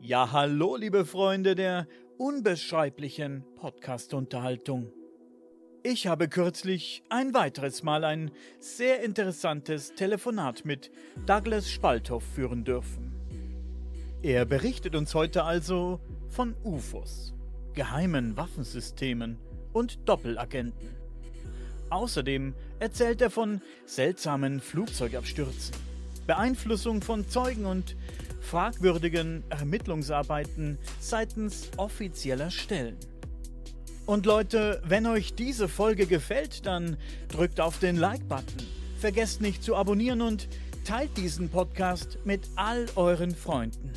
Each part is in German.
Ja, hallo, liebe Freunde der unbeschreiblichen Podcast-Unterhaltung. Ich habe kürzlich ein weiteres Mal ein sehr interessantes Telefonat mit Douglas Spalthoff führen dürfen. Er berichtet uns heute also von UFOs, geheimen Waffensystemen und Doppelagenten. Außerdem erzählt er von seltsamen Flugzeugabstürzen, Beeinflussung von Zeugen und fragwürdigen Ermittlungsarbeiten seitens offizieller Stellen. Und Leute, wenn euch diese Folge gefällt, dann drückt auf den Like-Button, vergesst nicht zu abonnieren und teilt diesen Podcast mit all euren Freunden.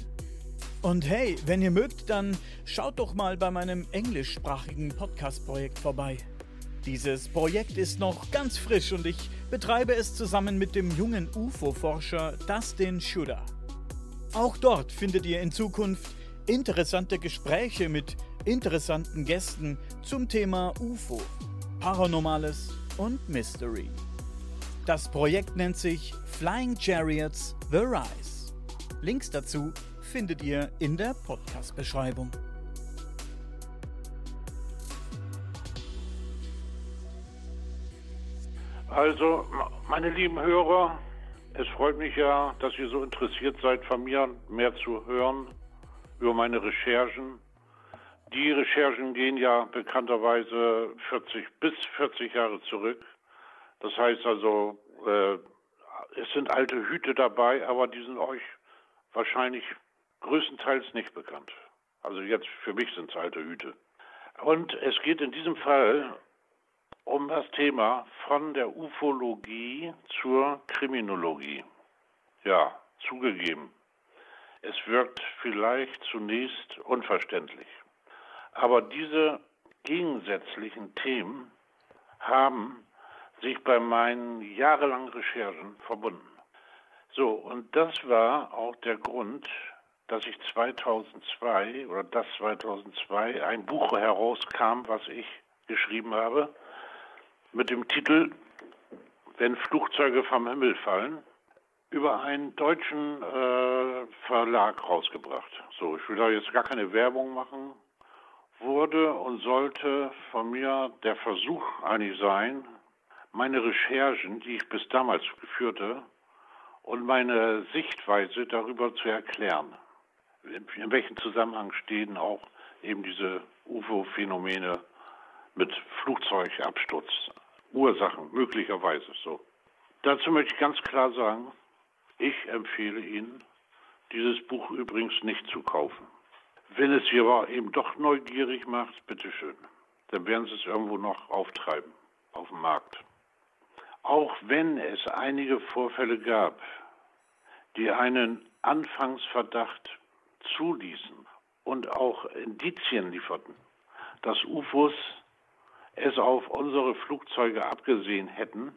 Und hey, wenn ihr mögt, dann schaut doch mal bei meinem englischsprachigen Podcast-Projekt vorbei. Dieses Projekt ist noch ganz frisch und ich betreibe es zusammen mit dem jungen UFO-Forscher Dustin Schuder. Auch dort findet ihr in Zukunft interessante Gespräche mit interessanten Gästen zum Thema UFO, Paranormales und Mystery. Das Projekt nennt sich Flying Chariots The Rise. Links dazu findet ihr in der Podcast-Beschreibung. Also, meine lieben Hörer, es freut mich ja, dass ihr so interessiert seid, von mir mehr zu hören über meine Recherchen. Die Recherchen gehen ja bekannterweise 40 bis 40 Jahre zurück. Das heißt also, äh, es sind alte Hüte dabei, aber die sind euch wahrscheinlich größtenteils nicht bekannt. Also jetzt für mich sind es alte Hüte. Und es geht in diesem Fall das Thema von der Ufologie zur Kriminologie. Ja, zugegeben. Es wirkt vielleicht zunächst unverständlich. Aber diese gegensätzlichen Themen haben sich bei meinen jahrelangen Recherchen verbunden. So, und das war auch der Grund, dass ich 2002 oder das 2002 ein Buch herauskam, was ich geschrieben habe, mit dem Titel Wenn Flugzeuge vom Himmel fallen, über einen deutschen äh, Verlag rausgebracht. So, ich will da jetzt gar keine Werbung machen. Wurde und sollte von mir der Versuch eigentlich sein, meine Recherchen, die ich bis damals führte, und meine Sichtweise darüber zu erklären. In, in welchem Zusammenhang stehen auch eben diese UFO-Phänomene mit Flugzeugabsturz, Ursachen möglicherweise so. Dazu möchte ich ganz klar sagen, ich empfehle Ihnen, dieses Buch übrigens nicht zu kaufen. Wenn es Sie aber eben doch neugierig macht, bitteschön, dann werden Sie es irgendwo noch auftreiben auf dem Markt. Auch wenn es einige Vorfälle gab, die einen Anfangsverdacht zuließen und auch Indizien lieferten, dass UFOs es auf unsere Flugzeuge abgesehen hätten,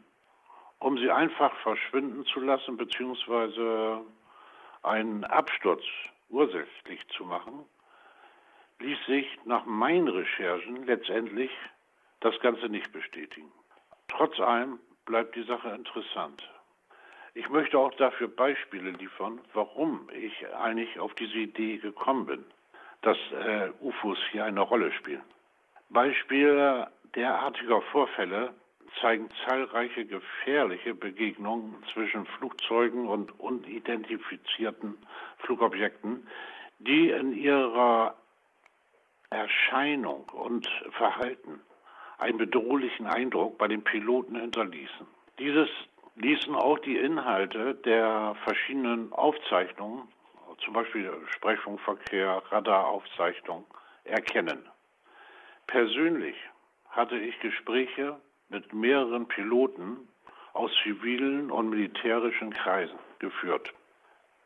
um sie einfach verschwinden zu lassen bzw. einen Absturz ursächlich zu machen, ließ sich nach meinen Recherchen letztendlich das Ganze nicht bestätigen. Trotz allem bleibt die Sache interessant. Ich möchte auch dafür Beispiele liefern, warum ich eigentlich auf diese Idee gekommen bin, dass äh, UFOs hier eine Rolle spielen. Beispiele derartiger Vorfälle zeigen zahlreiche gefährliche Begegnungen zwischen Flugzeugen und unidentifizierten Flugobjekten, die in ihrer Erscheinung und Verhalten einen bedrohlichen Eindruck bei den Piloten hinterließen. Dieses ließen auch die Inhalte der verschiedenen Aufzeichnungen, zum Beispiel Sprechfunkverkehr, Radaraufzeichnung, erkennen. Persönlich hatte ich Gespräche mit mehreren Piloten aus zivilen und militärischen Kreisen geführt,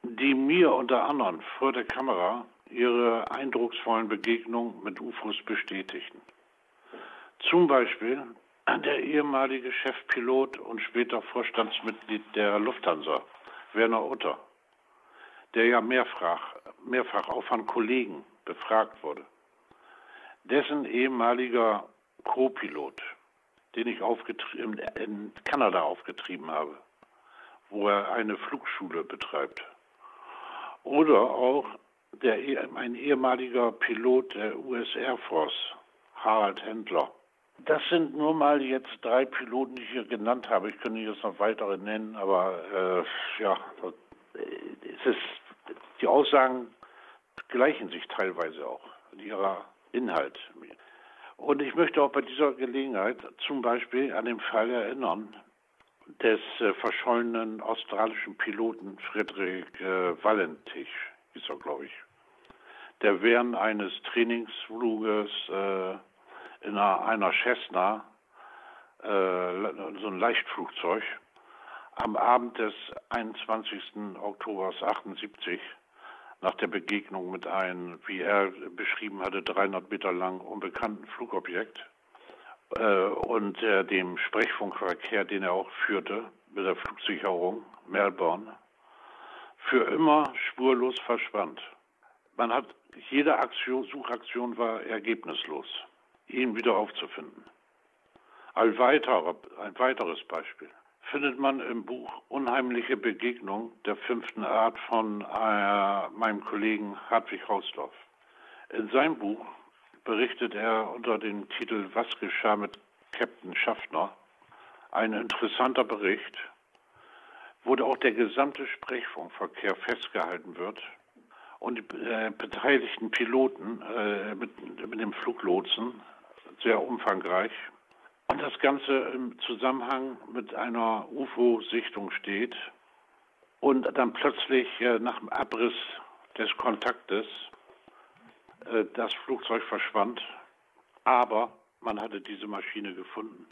die mir unter anderem vor der Kamera ihre eindrucksvollen Begegnungen mit UFOs bestätigten. Zum Beispiel der ehemalige Chefpilot und später Vorstandsmitglied der Lufthansa, Werner Utter, der ja mehrfach, mehrfach auch von Kollegen befragt wurde. Dessen ehemaliger Co-Pilot, den ich in Kanada aufgetrieben habe, wo er eine Flugschule betreibt. Oder auch der, ein ehemaliger Pilot der US Air Force, Harald Händler. Das sind nur mal jetzt drei Piloten, die ich hier genannt habe. Ich könnte jetzt noch weitere nennen, aber äh, ja, es ist, die Aussagen gleichen sich teilweise auch in ihrer Inhalt. Und ich möchte auch bei dieser Gelegenheit zum Beispiel an den Fall erinnern des äh, verschollenen australischen Piloten Friedrich äh, Valentich, hieß er, glaube ich, der während eines Trainingsfluges äh, in einer, einer Cessna, äh, so ein Leichtflugzeug, am Abend des 21. Oktober 78 nach der Begegnung mit einem, wie er beschrieben hatte, 300 Meter lang unbekannten Flugobjekt äh, und äh, dem Sprechfunkverkehr, den er auch führte mit der Flugsicherung Melbourne, für immer spurlos verschwand. Man hat jede Aktion, Suchaktion war ergebnislos, ihn wieder aufzufinden. Ein, weiterer, ein weiteres Beispiel findet man im Buch Unheimliche Begegnung der fünften Art von äh, meinem Kollegen Hartwig Hausdorff. In seinem Buch berichtet er unter dem Titel Was geschah mit Captain Schaffner? Ein interessanter Bericht, wo auch der gesamte Sprechfunkverkehr festgehalten wird und die äh, beteiligten Piloten äh, mit, mit dem Fluglotsen sehr umfangreich und das Ganze im Zusammenhang mit einer UFO-Sichtung steht und dann plötzlich äh, nach dem Abriss des Kontaktes äh, das Flugzeug verschwand, aber man hatte diese Maschine gefunden.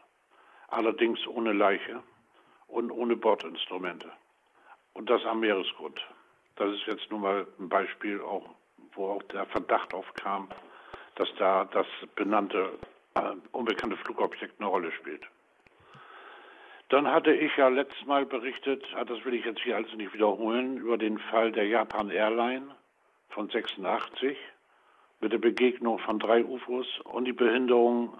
Allerdings ohne Leiche und ohne Bordinstrumente. Und das am Meeresgrund. Das ist jetzt nur mal ein Beispiel, auch, wo auch der Verdacht aufkam, dass da das benannte unbekannte Flugobjekt eine Rolle spielt. Dann hatte ich ja letztes Mal berichtet, ah, das will ich jetzt hier also nicht wiederholen, über den Fall der Japan Airline von 86 mit der Begegnung von drei UFOs und die Behinderung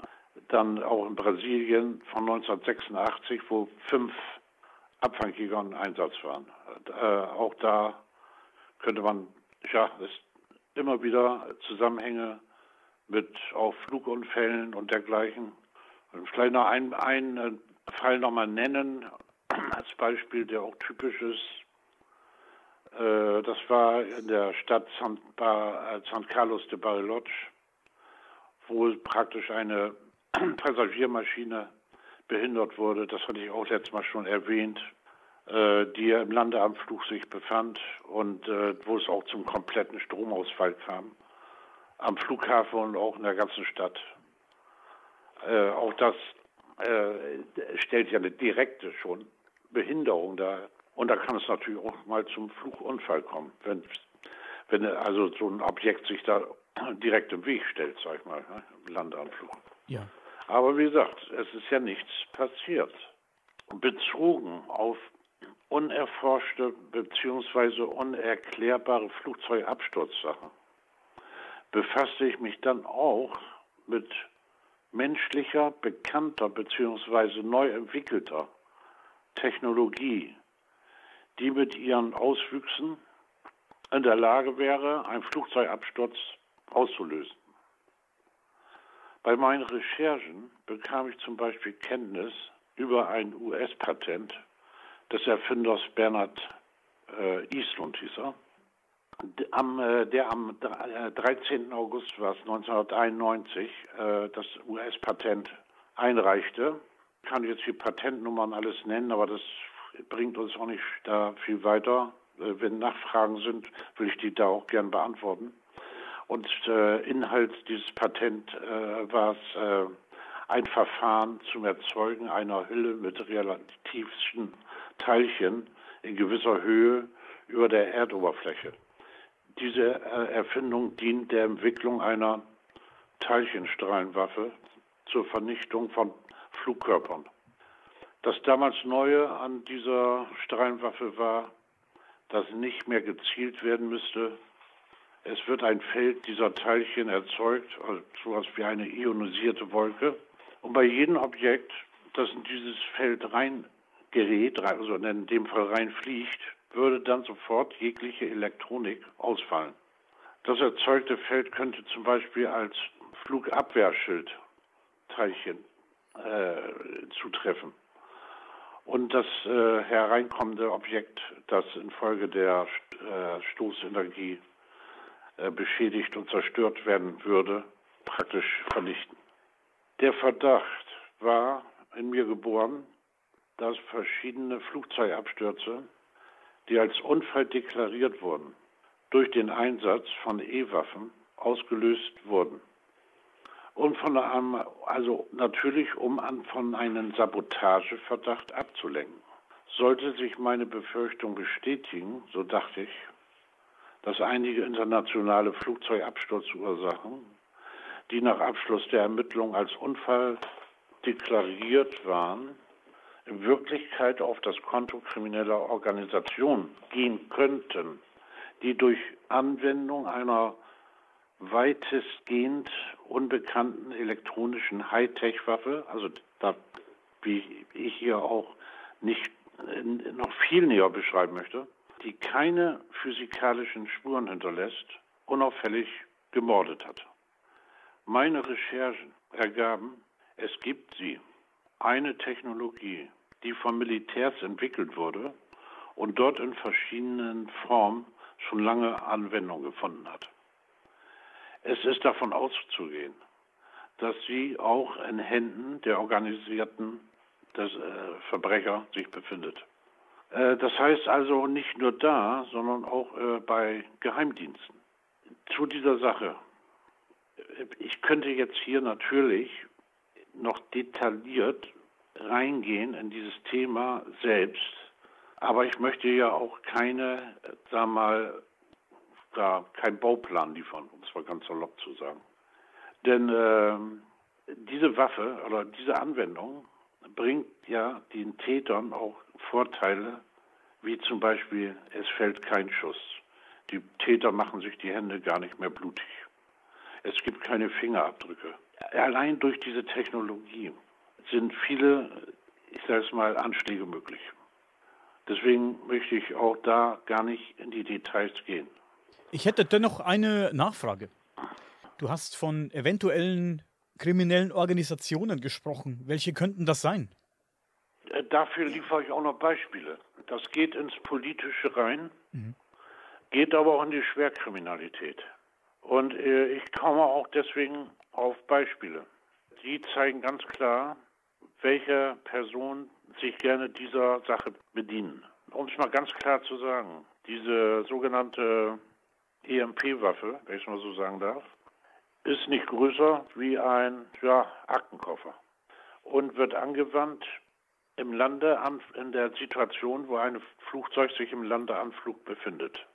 dann auch in Brasilien von 1986, wo fünf Abfangjäger im Einsatz waren. Äh, auch da könnte man, ja, es immer wieder Zusammenhänge mit auch Flugunfällen und dergleichen. Und vielleicht noch einen, einen Fall nochmal nennen, als Beispiel, der auch typisch ist. Äh, das war in der Stadt San, ba, San Carlos de Bariloche, wo praktisch eine Passagiermaschine behindert wurde. Das hatte ich auch letztes Mal schon erwähnt, äh, die im Landeanflug sich befand und äh, wo es auch zum kompletten Stromausfall kam am Flughafen und auch in der ganzen Stadt. Äh, auch das äh, stellt ja eine direkte schon Behinderung dar. Und da kann es natürlich auch mal zum Flugunfall kommen, wenn, wenn also so ein Objekt sich da direkt im Weg stellt, sag ich mal, ne, im Landeanflug. Ja. Aber wie gesagt, es ist ja nichts passiert. Bezogen auf unerforschte bzw. unerklärbare Flugzeugabsturzsachen befasste ich mich dann auch mit menschlicher, bekannter bzw. neu entwickelter Technologie, die mit ihren Auswüchsen in der Lage wäre, einen Flugzeugabsturz auszulösen. Bei meinen Recherchen bekam ich zum Beispiel Kenntnis über ein US-Patent des Erfinders Bernhard äh, Eastlund, hieß er, am, äh, der am 13. Äh, August war es 1991 äh, das US-Patent einreichte. Ich kann jetzt die Patentnummern alles nennen, aber das bringt uns auch nicht da viel weiter. Wenn Nachfragen sind, will ich die da auch gern beantworten. Und äh, Inhalt dieses Patent äh, war es äh, ein Verfahren zum Erzeugen einer Hülle mit relativsten Teilchen in gewisser Höhe über der Erdoberfläche. Diese äh, Erfindung dient der Entwicklung einer Teilchenstrahlenwaffe zur Vernichtung von Flugkörpern. Das damals Neue an dieser Strahlenwaffe war, dass nicht mehr gezielt werden müsste. Es wird ein Feld dieser Teilchen erzeugt, also sowas wie eine ionisierte Wolke. Und bei jedem Objekt, das in dieses Feld reingerät, also in dem Fall reinfliegt, würde dann sofort jegliche Elektronik ausfallen. Das erzeugte Feld könnte zum Beispiel als Flugabwehrschild Teilchen äh, zutreffen. Und das äh, hereinkommende Objekt, das infolge der äh, Stoßenergie äh, beschädigt und zerstört werden würde, praktisch vernichten. Der Verdacht war in mir geboren, dass verschiedene Flugzeugabstürze, die als Unfall deklariert wurden, durch den Einsatz von E-Waffen ausgelöst wurden. Und von einem, also natürlich, um an, von einem Sabotageverdacht abzulenken. Sollte sich meine Befürchtung bestätigen, so dachte ich, dass einige internationale Flugzeugabsturzursachen, die nach Abschluss der Ermittlungen als Unfall deklariert waren, in Wirklichkeit auf das Konto krimineller Organisationen gehen könnten, die durch Anwendung einer weitestgehend unbekannten elektronischen Hightech-Waffe, also da, wie ich hier auch nicht äh, noch viel näher beschreiben möchte, die keine physikalischen Spuren hinterlässt, unauffällig gemordet hat. Meine Recherchen ergaben, es gibt sie, eine Technologie, die von Militärs entwickelt wurde und dort in verschiedenen Formen schon lange Anwendung gefunden hat. Es ist davon auszugehen, dass sie auch in Händen der organisierten des, äh, Verbrecher sich befindet. Äh, das heißt also nicht nur da, sondern auch äh, bei Geheimdiensten. Zu dieser Sache. Ich könnte jetzt hier natürlich noch detailliert reingehen in dieses Thema selbst, aber ich möchte ja auch keine, sag mal, da kein Bauplan liefern, um es mal ganz salopp zu sagen. Denn äh, diese Waffe oder diese Anwendung bringt ja den Tätern auch Vorteile, wie zum Beispiel, es fällt kein Schuss. Die Täter machen sich die Hände gar nicht mehr blutig. Es gibt keine Fingerabdrücke. Allein durch diese Technologie sind viele, ich sage es mal, Anschläge möglich. Deswegen möchte ich auch da gar nicht in die Details gehen. Ich hätte dennoch eine Nachfrage. Du hast von eventuellen kriminellen Organisationen gesprochen. Welche könnten das sein? Äh, dafür liefere ich auch noch Beispiele. Das geht ins Politische rein, mhm. geht aber auch in die Schwerkriminalität. Und äh, ich komme auch deswegen auf Beispiele. Die zeigen ganz klar, welche Personen sich gerne dieser Sache bedienen. Um es mal ganz klar zu sagen, diese sogenannte EMP-Waffe, wenn ich es mal so sagen darf, ist nicht größer wie ein ja, Aktenkoffer und wird angewandt im Lande in der Situation, wo ein Flugzeug sich im Landeanflug befindet.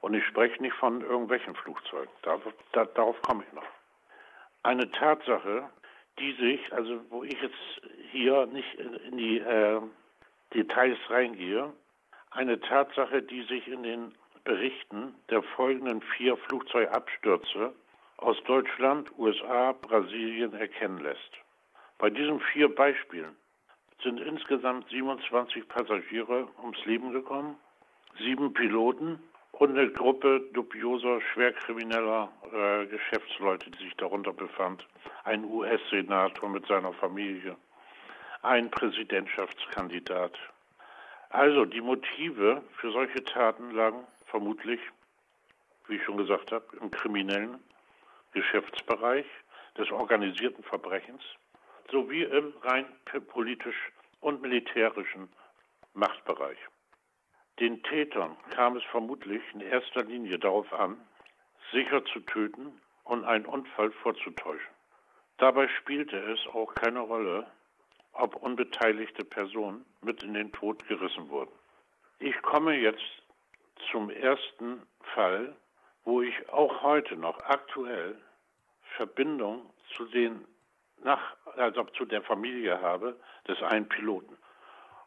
Und ich spreche nicht von irgendwelchen Flugzeugen. Da, da, darauf komme ich noch. Eine Tatsache, die sich, also wo ich jetzt hier nicht in die äh, Details reingehe, eine Tatsache, die sich in den Berichten der folgenden vier Flugzeugabstürze aus Deutschland, USA, Brasilien erkennen lässt. Bei diesen vier Beispielen sind insgesamt 27 Passagiere ums Leben gekommen, sieben Piloten und eine Gruppe dubioser, schwerkrimineller äh, Geschäftsleute, die sich darunter befand. Ein US-Senator mit seiner Familie, ein Präsidentschaftskandidat. Also die Motive für solche Taten lagen vermutlich, wie ich schon gesagt habe, im kriminellen Geschäftsbereich des organisierten Verbrechens sowie im rein politisch und militärischen Machtbereich. Den Tätern kam es vermutlich in erster Linie darauf an, sicher zu töten und einen Unfall vorzutäuschen. Dabei spielte es auch keine Rolle, ob unbeteiligte Personen mit in den Tod gerissen wurden. Ich komme jetzt zum ersten Fall, wo ich auch heute noch aktuell Verbindung zu den nach, also zu der Familie habe des einen Piloten.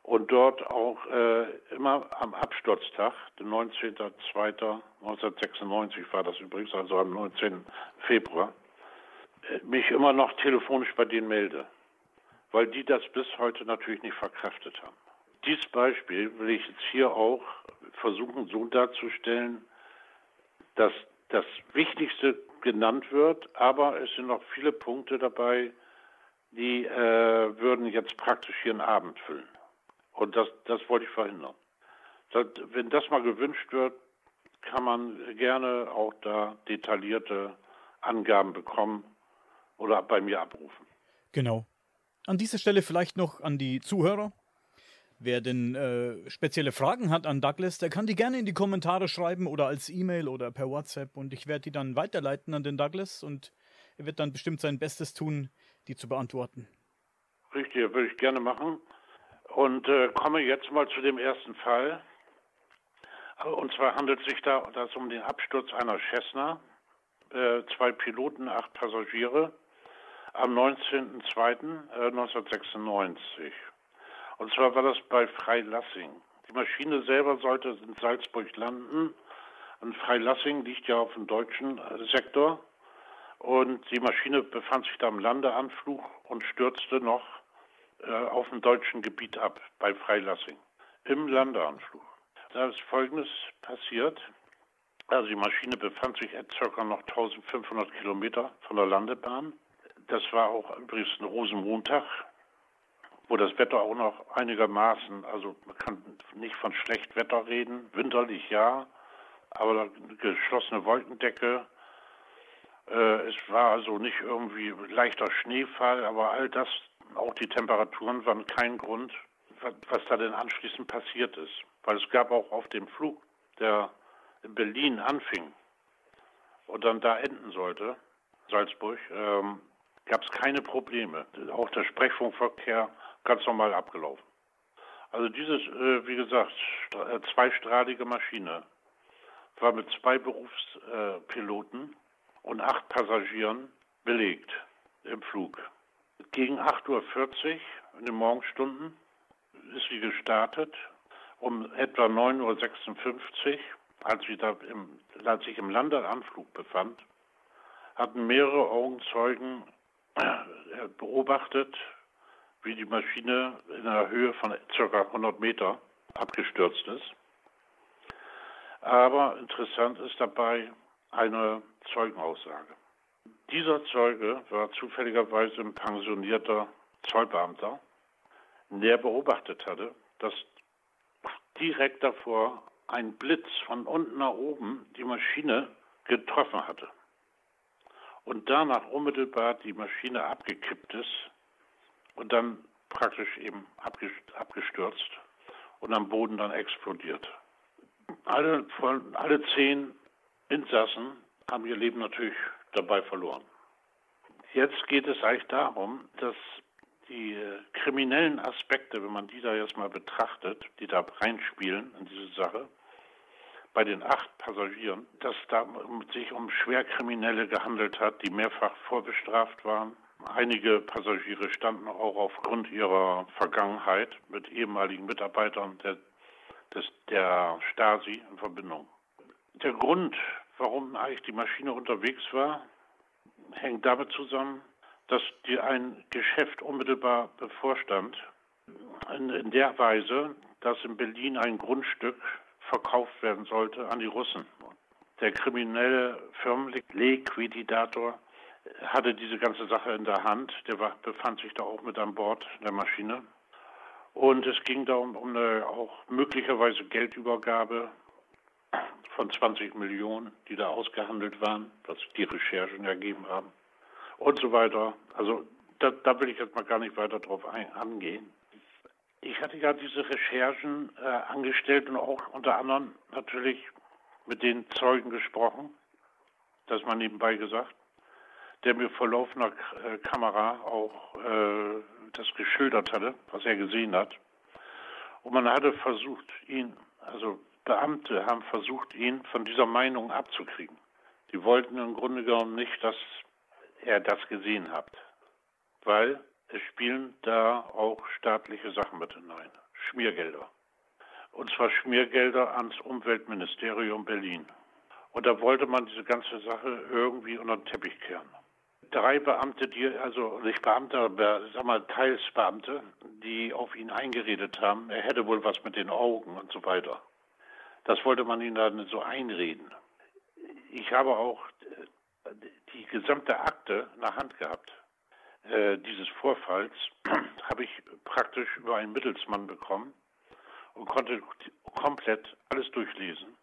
Und dort auch äh, immer am Absturztag, den 19.02.1996 war das übrigens, also am 19. Februar, äh, mich immer noch telefonisch bei denen melde, weil die das bis heute natürlich nicht verkraftet haben. Dieses Beispiel will ich jetzt hier auch versuchen so darzustellen, dass das Wichtigste genannt wird, aber es sind noch viele Punkte dabei, die äh, würden jetzt praktisch ihren Abend füllen. Und das, das wollte ich verhindern. Das, wenn das mal gewünscht wird, kann man gerne auch da detaillierte Angaben bekommen oder bei mir abrufen. Genau. An dieser Stelle vielleicht noch an die Zuhörer. Wer denn äh, spezielle Fragen hat an Douglas, der kann die gerne in die Kommentare schreiben oder als E-Mail oder per WhatsApp und ich werde die dann weiterleiten an den Douglas und er wird dann bestimmt sein Bestes tun, die zu beantworten. Richtig, würde ich gerne machen. Und äh, komme jetzt mal zu dem ersten Fall. Und zwar handelt sich da das um den Absturz einer Cessna. Äh, zwei Piloten, acht Passagiere am 19.02.1996. Äh, und zwar war das bei Freilassing. Die Maschine selber sollte in Salzburg landen. Und Freilassing liegt ja auf dem deutschen äh, Sektor. Und die Maschine befand sich da im Landeanflug und stürzte noch auf dem deutschen Gebiet ab, bei Freilassing. Im Landeanflug. Da ist Folgendes passiert. Also die Maschine befand sich etwa noch 1500 Kilometer von der Landebahn. Das war auch übrigens ein Rosenmontag wo das Wetter auch noch einigermaßen, also man kann nicht von schlecht Wetter reden, winterlich ja, aber geschlossene Wolkendecke. Äh, es war also nicht irgendwie leichter Schneefall, aber all das, auch die Temperaturen waren kein Grund, was, da denn anschließend passiert ist. Weil es gab auch auf dem Flug, der in Berlin anfing und dann da enden sollte, Salzburg, ähm, gab es keine Probleme. Auch der Sprechfunkverkehr ganz normal abgelaufen. Also dieses, äh, wie gesagt, äh, zweistrahlige Maschine war mit zwei Berufspiloten und acht Passagieren belegt im Flug. Gegen 8.40 Uhr in den Morgenstunden ist sie gestartet. Um etwa 9.56 Uhr, als sie da im, als sich im Landeanflug befand, hatten mehrere Augenzeugen äh, beobachtet, wie die Maschine in einer Höhe von ca. 100 Meter abgestürzt ist. Aber interessant ist dabei eine Zeugenaussage. Dieser Zeuge war zufälligerweise ein pensionierter Zollbeamter, der beobachtet hatte, dass direkt davor ein Blitz von unten nach oben die Maschine getroffen hatte und danach unmittelbar die Maschine abgekippt ist und dann praktisch eben abgestürzt und am Boden dann explodiert. Alle, alle zehn Insassen haben ihr Leben natürlich dabei verloren. Jetzt geht es eigentlich darum, dass die äh, kriminellen Aspekte, wenn man die da jetzt mal betrachtet, die da reinspielen in diese Sache, bei den acht Passagieren, dass da sich um Schwerkriminelle gehandelt hat, die mehrfach vorbestraft waren, Einige Passagiere standen auch aufgrund ihrer Vergangenheit mit ehemaligen Mitarbeitern der, des, der Stasi in Verbindung. Der Grund, warum eigentlich die Maschine unterwegs war, hängt damit zusammen, dass die ein Geschäft unmittelbar bevorstand, in, in der Weise, dass in Berlin ein Grundstück verkauft werden sollte an die Russen. Der kriminelle Firmenliquidator hatte diese ganze Sache in der Hand. Der war, befand sich da auch mit an Bord der Maschine. Und es ging da um, um eine auch möglicherweise Geldübergabe von 20 Millionen, die da ausgehandelt waren, was die Recherchen ergeben haben. Und so weiter. Also da, da will ich jetzt mal gar nicht weiter drauf ein, angehen. Ich hatte ja diese Recherchen äh, angestellt und auch unter anderem natürlich mit den Zeugen gesprochen, das mal nebenbei gesagt der mir vor laufender äh, Kamera auch äh, das geschildert hatte, was er gesehen hat. Und man hatte versucht, ihn, also Beamte haben versucht, ihn von dieser Meinung abzukriegen. Die wollten im Grunde genommen nicht, dass er das gesehen hat, weil es spielen da auch staatliche Sachen mit hinein, Schmiergelder. Und zwar Schmiergelder ans Umweltministerium Berlin. Und da wollte man diese ganze Sache irgendwie unter den Teppich kehren drei Beamte, die, also nicht Beamte, aber sag mal Teilsbeamte, die auf ihn eingeredet haben, er hätte wohl was mit den Augen und so weiter. Das wollte man ihm dann so einreden. ich habe auch äh, die gesamte Akte der Hand gehabt. Äh, dieses Vorfalls habe ich praktisch über einen Mittelsmann bekommen und konnte komplett alles durchlesen.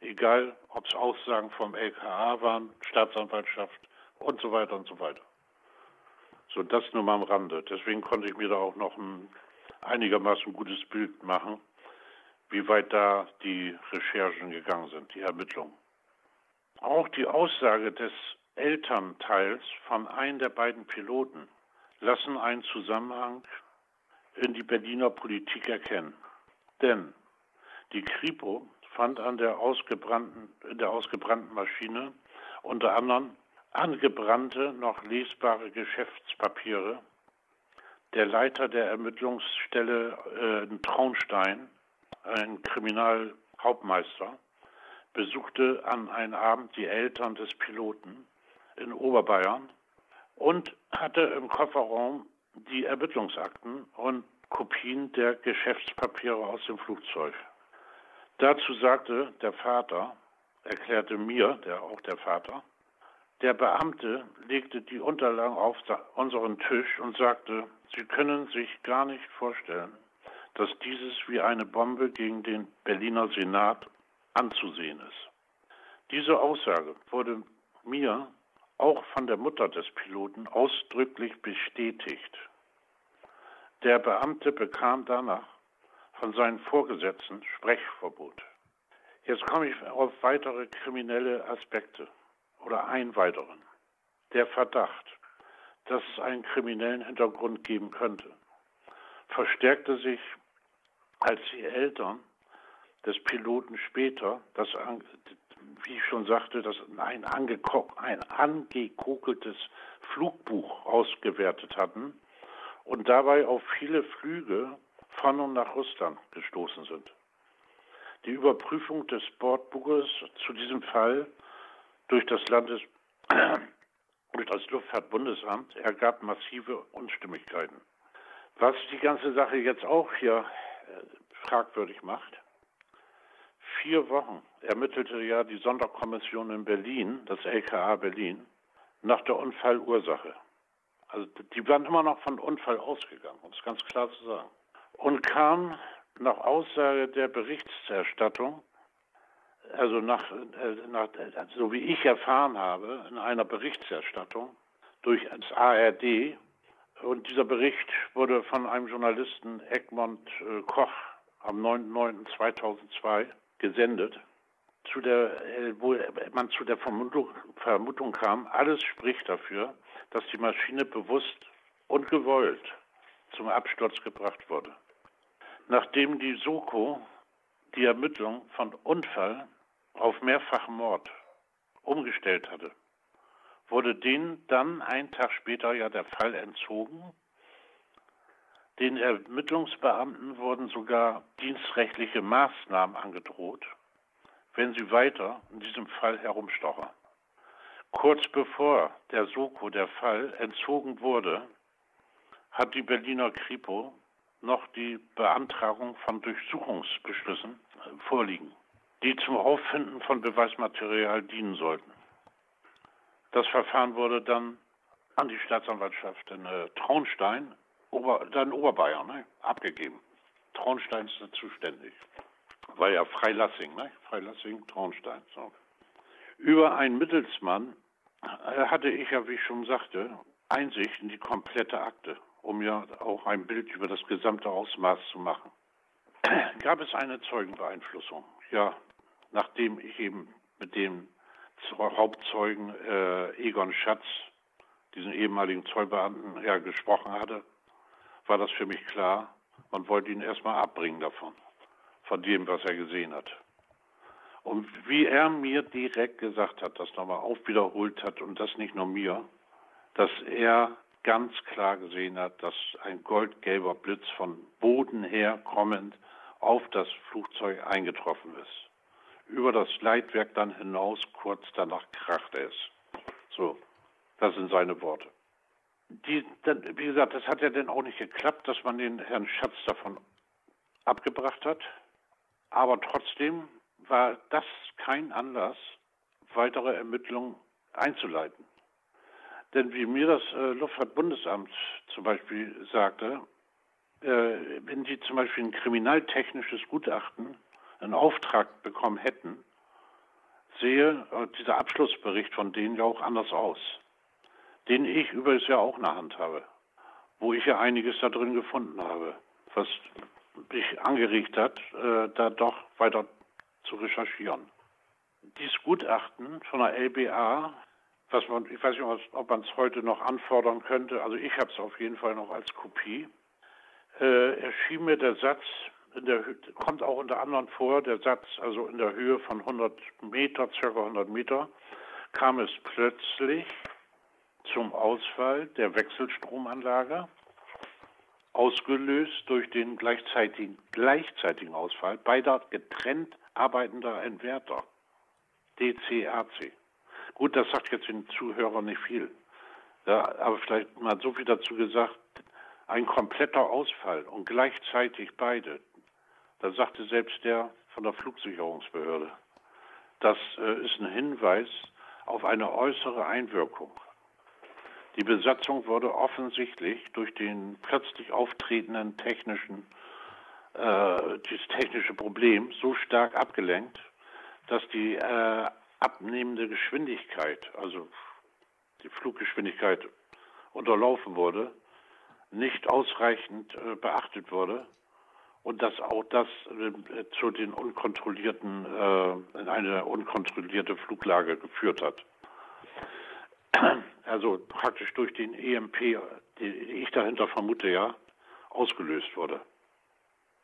Egal, ob es Aussagen vom LKA waren, Staatsanwaltschaft und so weiter und so weiter. So, das nur mal am Rande. Deswegen konnte ich mir da auch noch ein einigermaßen gutes Bild machen, wie weit da die Recherchen gegangen sind, die Ermittlungen. Auch die Aussage des Elternteils von einem der beiden Piloten lassen einen Zusammenhang in die Berliner Politik erkennen. Denn die Kripo fand an der ausgebrannten, in der ausgebrannten Maschine unter anderem angebrannte, noch lesbare Geschäftspapiere. Der Leiter der Ermittlungsstelle äh, in Traunstein, ein Kriminalhauptmeister, besuchte an einem Abend die Eltern des Piloten in Oberbayern und hatte im Kofferraum die Ermittlungsakten und Kopien der Geschäftspapiere aus dem Flugzeug. Dazu sagte der Vater, erklärte mir, der auch der Vater, der Beamte legte die Unterlagen auf unseren Tisch und sagte, Sie können sich gar nicht vorstellen, dass dieses wie eine Bombe gegen den Berliner Senat anzusehen ist. Diese Aussage wurde mir auch von der Mutter des Piloten ausdrücklich bestätigt. Der Beamte bekam danach von seinen Vorgesetzten Sprechverbot. Jetzt komme ich auf weitere kriminelle Aspekte oder einen weiteren. Der Verdacht, dass es einen kriminellen Hintergrund geben könnte, verstärkte sich, als die Eltern des Piloten später, das, wie ich schon sagte, das ein, ein angekokeltes Flugbuch ausgewertet hatten und dabei auf viele Flüge von und nach Russland gestoßen sind. Die Überprüfung des Bordbuches zu diesem Fall durch das Landes durch das Luftfahrtbundesamt ergab massive Unstimmigkeiten. Was die ganze Sache jetzt auch hier fragwürdig macht, vier Wochen ermittelte ja die Sonderkommission in Berlin, das LKA Berlin, nach der Unfallursache. Also die waren immer noch von Unfall ausgegangen, um es ganz klar zu sagen. Und kam nach Aussage der Berichterstattung, also nach, äh, nach, so wie ich erfahren habe, in einer Berichterstattung durch das ARD, und dieser Bericht wurde von einem Journalisten Egmont äh, Koch am 9.9.2002 gesendet, zu der, äh, wo man zu der Vermutung, Vermutung kam, alles spricht dafür, dass die Maschine bewusst und gewollt zum Absturz gebracht wurde. Nachdem die Soko die Ermittlung von Unfall auf mehrfachen Mord umgestellt hatte, wurde denen dann einen Tag später ja der Fall entzogen. Den Ermittlungsbeamten wurden sogar dienstrechtliche Maßnahmen angedroht, wenn sie weiter in diesem Fall herumstochern. Kurz bevor der Soko der Fall entzogen wurde, hat die Berliner Kripo noch die Beantragung von Durchsuchungsbeschlüssen vorliegen, die zum Auffinden von Beweismaterial dienen sollten. Das Verfahren wurde dann an die Staatsanwaltschaft in äh, Traunstein, Ober, dann Oberbayern, ne, abgegeben. Traunstein ist zuständig. War ja Freilassing, ne? Freilassing, Traunstein. So. Über einen Mittelsmann äh, hatte ich ja, wie ich schon sagte, Einsicht in die komplette Akte um ja auch ein Bild über das gesamte Ausmaß zu machen. Gab es eine Zeugenbeeinflussung? Ja, nachdem ich eben mit dem Hauptzeugen äh, Egon Schatz, diesen ehemaligen Zollbeamten, ja, gesprochen hatte, war das für mich klar, man wollte ihn erstmal abbringen davon, von dem, was er gesehen hat. Und wie er mir direkt gesagt hat, das nochmal aufwiederholt hat und das nicht nur mir, dass er ganz klar gesehen hat, dass ein goldgelber Blitz von Boden her kommend auf das Flugzeug eingetroffen ist. Über das Leitwerk dann hinaus, kurz danach krachte es. So, das sind seine Worte. Die, dann, wie gesagt, das hat ja dann auch nicht geklappt, dass man den Herrn Schatz davon abgebracht hat. Aber trotzdem war das kein Anlass, weitere Ermittlungen einzuleiten. Denn wie mir das äh, Luftfahrtbundesamt zum Beispiel sagte, äh, wenn Sie zum Beispiel ein kriminaltechnisches Gutachten, einen Auftrag bekommen hätten, sehe äh, dieser Abschlussbericht von denen ja auch anders aus, den ich übrigens ja auch in der Hand habe, wo ich ja einiges da drin gefunden habe, was mich angeregt hat, äh, da doch weiter zu recherchieren. Dieses Gutachten von der LBA, was man, ich weiß nicht, ob man es heute noch anfordern könnte, also ich habe es auf jeden Fall noch als Kopie, äh, erschien mir der Satz, der, kommt auch unter anderem vor, der Satz, also in der Höhe von 100 Meter, circa 100 Meter, kam es plötzlich zum Ausfall der Wechselstromanlage, ausgelöst durch den gleichzeitigen, gleichzeitigen Ausfall beider getrennt arbeitender Entwerter, DCAC. Gut, das sagt jetzt den Zuhörern nicht viel. Ja, aber vielleicht mal so viel dazu gesagt, ein kompletter Ausfall und gleichzeitig beide. Da sagte selbst der von der Flugsicherungsbehörde, das äh, ist ein Hinweis auf eine äußere Einwirkung. Die Besatzung wurde offensichtlich durch den plötzlich auftretenden technischen, äh, dieses technische Problem so stark abgelenkt, dass die äh, abnehmende Geschwindigkeit, also die Fluggeschwindigkeit unterlaufen wurde nicht ausreichend äh, beachtet wurde und dass auch das äh, zu den unkontrollierten, äh, in eine unkontrollierte Fluglage geführt hat. Also praktisch durch den EMP, die ich dahinter vermute, ja, ausgelöst wurde.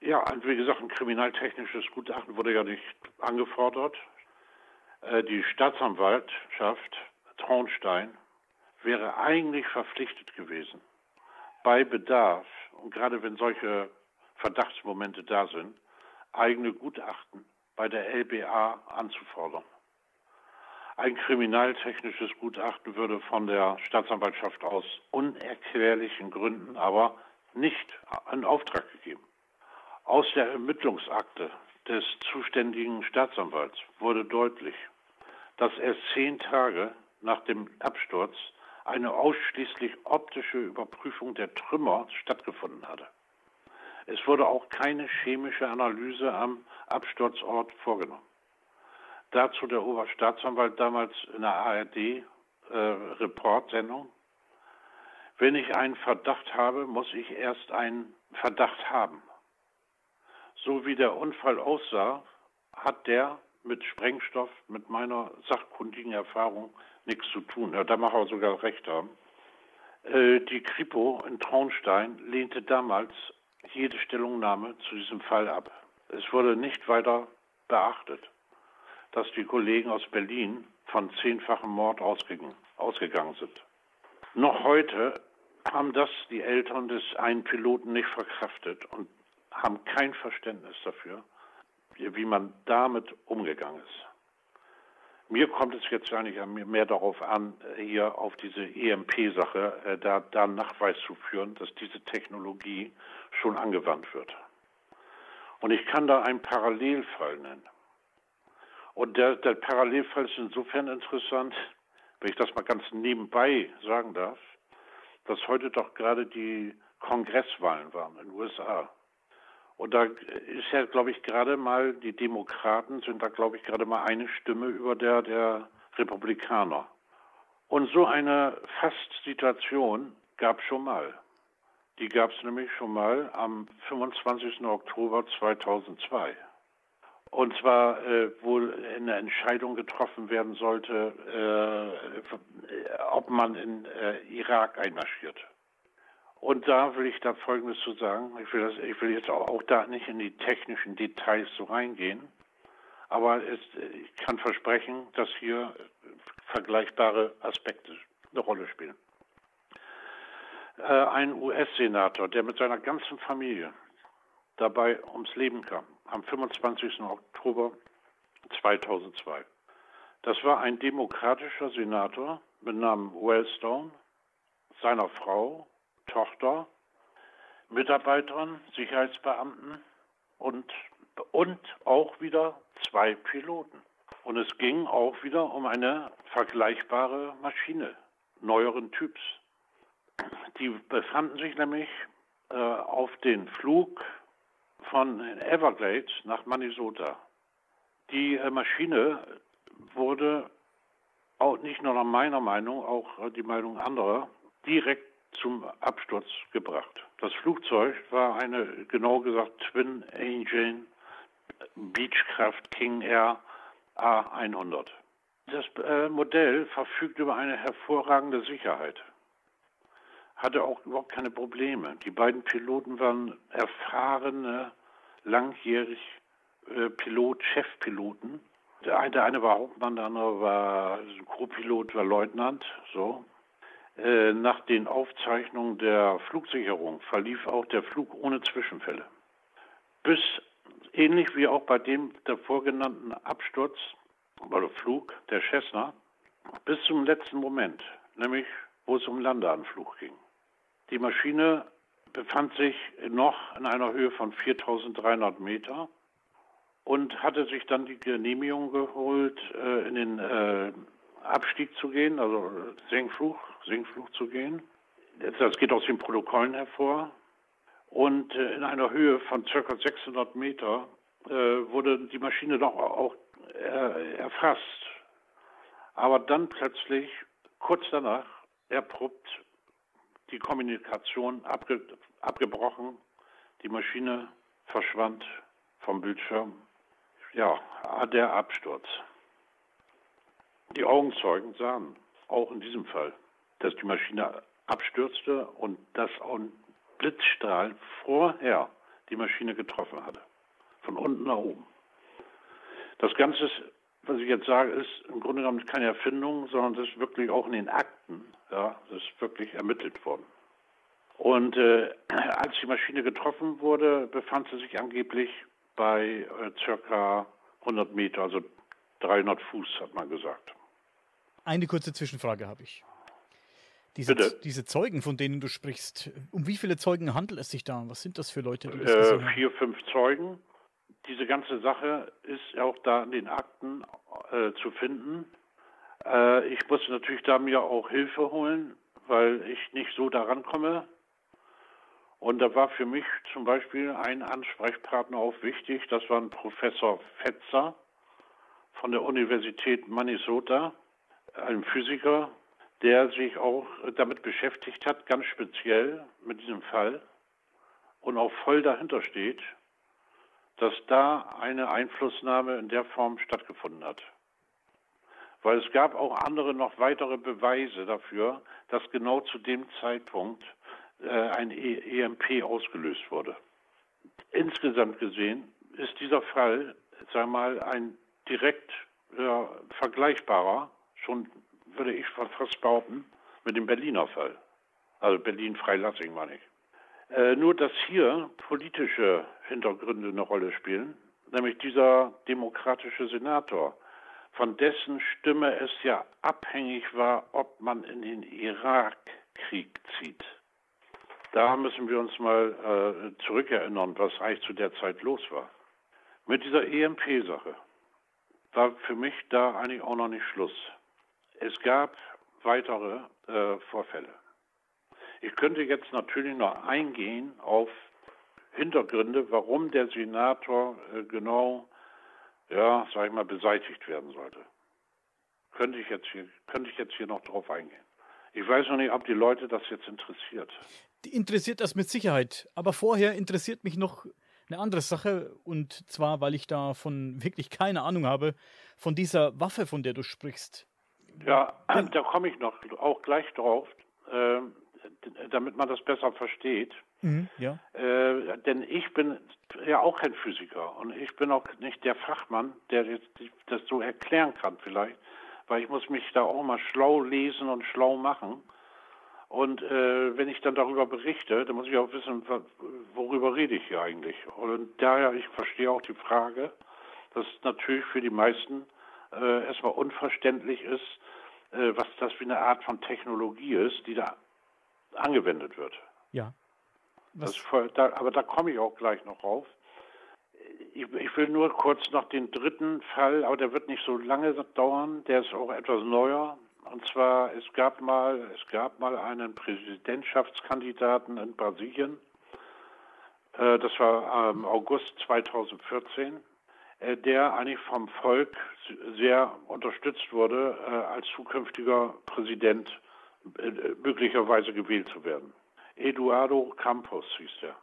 Ja, wie gesagt, ein kriminaltechnisches Gutachten wurde ja nicht angefordert. Äh, die Staatsanwaltschaft Traunstein wäre eigentlich verpflichtet gewesen, bei Bedarf, und gerade wenn solche Verdachtsmomente da sind, eigene Gutachten bei der LBA anzufordern. Ein kriminaltechnisches Gutachten würde von der Staatsanwaltschaft aus unerklärlichen Gründen aber nicht in Auftrag gegeben. Aus der Ermittlungsakte des zuständigen Staatsanwalts wurde deutlich, dass erst zehn Tage nach dem Absturz eine ausschließlich optische Überprüfung der Trümmer stattgefunden hatte. Es wurde auch keine chemische Analyse am Absturzort vorgenommen. Dazu der Oberstaatsanwalt damals in der ARD-Reportsendung. Äh, Wenn ich einen Verdacht habe, muss ich erst einen Verdacht haben. So wie der Unfall aussah, hat der mit Sprengstoff, mit meiner sachkundigen Erfahrung nichts zu tun. Ja, da mag er sogar recht haben. Äh, die Kripo in Traunstein lehnte damals jede Stellungnahme zu diesem Fall ab. Es wurde nicht weiter beachtet, dass die Kollegen aus Berlin von zehnfachem Mord ausgegangen sind. Noch heute haben das die Eltern des einen Piloten nicht verkraftet und haben kein Verständnis dafür, wie man damit umgegangen ist. Mir kommt es jetzt eigentlich mehr darauf an, hier auf diese EMP-Sache äh, da, da Nachweis zu führen, dass diese Technologie schon angewandt wird. Und ich kann da einen Parallelfall nennen. Und der, der Parallelfall ist insofern interessant, wenn ich das mal ganz nebenbei sagen darf, dass heute doch gerade die Kongresswahlen waren in den USA. Und da ist ja, glaube ich, gerade mal, die Demokraten sind da, glaube ich, gerade mal eine Stimme über der der Republikaner. Und so eine Fastsituation gab es schon mal. Die gab es nämlich schon mal am 25. Oktober 2002. Und zwar, äh, wo eine Entscheidung getroffen werden sollte, äh, ob man in äh, Irak einmarschiert. Und da will ich da Folgendes zu sagen. Ich will, das, ich will jetzt auch, auch, da nicht in die technischen Details so reingehen. Aber es, ich kann versprechen, dass hier vergleichbare Aspekte eine Rolle spielen. Äh, ein US-Senator, der mit seiner ganzen Familie dabei ums Leben kam, am 25. Oktober 2002. Das war ein demokratischer Senator mit Namen Wellstone, seiner Frau Tochter, Mitarbeitern, Sicherheitsbeamten und, und auch wieder zwei Piloten. Und es ging auch wieder um eine vergleichbare Maschine neueren Typs. Die befanden sich nämlich äh, auf den Flug von Everglades nach Minnesota. Die äh, Maschine wurde auch nicht nur nach meiner Meinung, auch äh, die Meinung anderer, direkt zum Absturz gebracht. Das Flugzeug war eine, genau gesagt, Twin Engine Beechcraft King Air A100. Das äh, Modell verfügt über eine hervorragende Sicherheit. Hatte auch überhaupt keine Probleme. Die beiden Piloten waren erfahrene, langjährig äh, Pilot, Chefpiloten. Der eine, der eine war Hauptmann, der andere war Co-Pilot, war Leutnant. So. Äh, nach den Aufzeichnungen der Flugsicherung verlief auch der Flug ohne Zwischenfälle. Bis ähnlich wie auch bei dem davor genannten Absturz oder Flug der Cessna bis zum letzten Moment, nämlich wo es um Landeanflug ging. Die Maschine befand sich noch in einer Höhe von 4300 Meter und hatte sich dann die Genehmigung geholt, äh, in den äh, Abstieg zu gehen, also Senkflug, Sinkflug zu gehen. Das geht aus den Protokollen hervor. Und äh, in einer Höhe von ca. 600 Meter wurde die Maschine doch auch äh, erfasst. Aber dann plötzlich, kurz danach, abrupt die Kommunikation abge abgebrochen, die Maschine verschwand vom Bildschirm. Ja, der Absturz. Die Augenzeugen sahen auch in diesem Fall, dass die Maschine abstürzte und dass ein Blitzstrahl vorher die Maschine getroffen hatte. Von unten nach oben. Das Ganze, was ich jetzt sage, ist im Grunde genommen keine Erfindung, sondern das ist wirklich auch in den Akten, ja, das ist wirklich ermittelt worden. Und äh, als die Maschine getroffen wurde, befand sie sich angeblich bei äh, circa 100 Meter, also 300 Fuß, hat man gesagt. Eine kurze Zwischenfrage habe ich. Diese, diese Zeugen, von denen du sprichst, um wie viele Zeugen handelt es sich da? Was sind das für Leute? Die das äh, vier, fünf Zeugen diese ganze Sache ist auch da in den Akten äh, zu finden. Äh, ich muss natürlich da mir auch Hilfe holen, weil ich nicht so daran komme. Und da war für mich zum Beispiel ein Ansprechpartner auch wichtig. Das war ein Professor Fetzer von der Universität Minnesota, ein Physiker, der sich auch damit beschäftigt hat, ganz speziell mit diesem Fall und auch voll dahinter steht dass da eine Einflussnahme in der Form stattgefunden hat. Weil es gab auch andere noch weitere Beweise dafür, dass genau zu dem Zeitpunkt äh, ein EMP ausgelöst wurde. Insgesamt gesehen ist dieser Fall, sag mal, ein direkt äh, vergleichbarer, schon würde ich fast behaupten, mit dem Berliner Fall. Also Berlin-Freilassing meine ich. Äh, nur, dass hier politische Hintergründe eine Rolle spielen, nämlich dieser demokratische Senator, von dessen Stimme es ja abhängig war, ob man in den Irakkrieg zieht. Da müssen wir uns mal äh, zurückerinnern, was eigentlich zu der Zeit los war. Mit dieser EMP-Sache war für mich da eigentlich auch noch nicht Schluss. Es gab weitere äh, Vorfälle. Ich könnte jetzt natürlich noch eingehen auf Hintergründe, warum der Senator äh, genau, ja, sag ich mal, beseitigt werden sollte. Könnte ich jetzt hier, könnte ich jetzt hier noch drauf eingehen. Ich weiß noch nicht, ob die Leute das jetzt interessiert. Die interessiert das mit Sicherheit. Aber vorher interessiert mich noch eine andere Sache. Und zwar, weil ich davon wirklich keine Ahnung habe, von dieser Waffe, von der du sprichst. Ja, da komme ich noch auch gleich drauf. Ähm, damit man das besser versteht. Mhm, ja. Äh, denn ich bin ja auch kein Physiker und ich bin auch nicht der Fachmann, der jetzt das so erklären kann vielleicht, weil ich muss mich da auch mal schlau lesen und schlau machen. Und äh, wenn ich dann darüber berichte, dann muss ich auch wissen, worüber rede ich hier eigentlich. Und daher, ich verstehe auch die Frage, dass natürlich für die meisten äh, erstmal unverständlich ist, was das für eine Art von Technologie ist, die da angewendet wird. Ja. Voll, da, aber da komme ich auch gleich noch rauf. ich, ich, will nur kurz noch den dritten Fall, aber der wird nicht so lange dauern. Der ist auch etwas neuer. Und zwar, es gab mal, es gab mal einen Präsidentschaftskandidaten in Brasilien. Äh, das war ähm, August 2014, äh, der eigentlich vom Volk sehr unterstützt wurde, äh, als zukünftiger Präsident äh, möglicherweise gewählt zu werden. Eduardo Campos hieß der.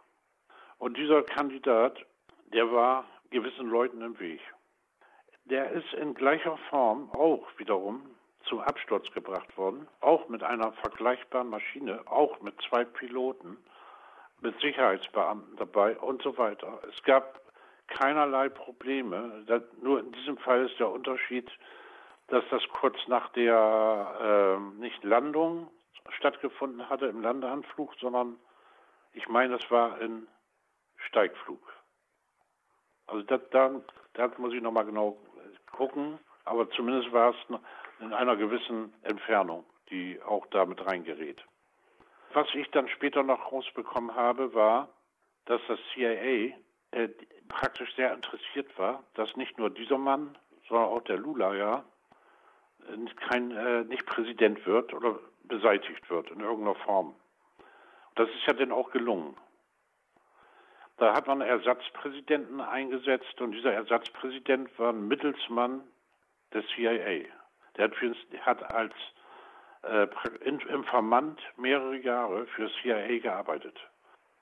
Und dieser Kandidat, der war gewissen Leuten im Weg. Der ist in gleicher Form auch wiederum zum Absturz gebracht worden, auch mit einer vergleichbaren Maschine, auch mit zwei Piloten, mit Sicherheitsbeamten dabei und so weiter. Es gab keinerlei Probleme. Das, nur in diesem Fall ist der Unterschied, dass das kurz nach der äh, nicht Landung stattgefunden hatte im Landeanflug, sondern ich meine, das war in Steigflug. Also das, da, da muss ich nochmal genau gucken, aber zumindest war es in einer gewissen Entfernung, die auch da mit reingerät. Was ich dann später noch rausbekommen habe, war, dass das CIA äh, praktisch sehr interessiert war, dass nicht nur dieser Mann, sondern auch der Lula ja kein, äh, nicht Präsident wird oder beseitigt wird in irgendeiner Form. Das ist ja dann auch gelungen. Da hat man Ersatzpräsidenten eingesetzt und dieser Ersatzpräsident war ein Mittelsmann des CIA. Der hat, für, hat als äh, Informant mehrere Jahre für CIA gearbeitet.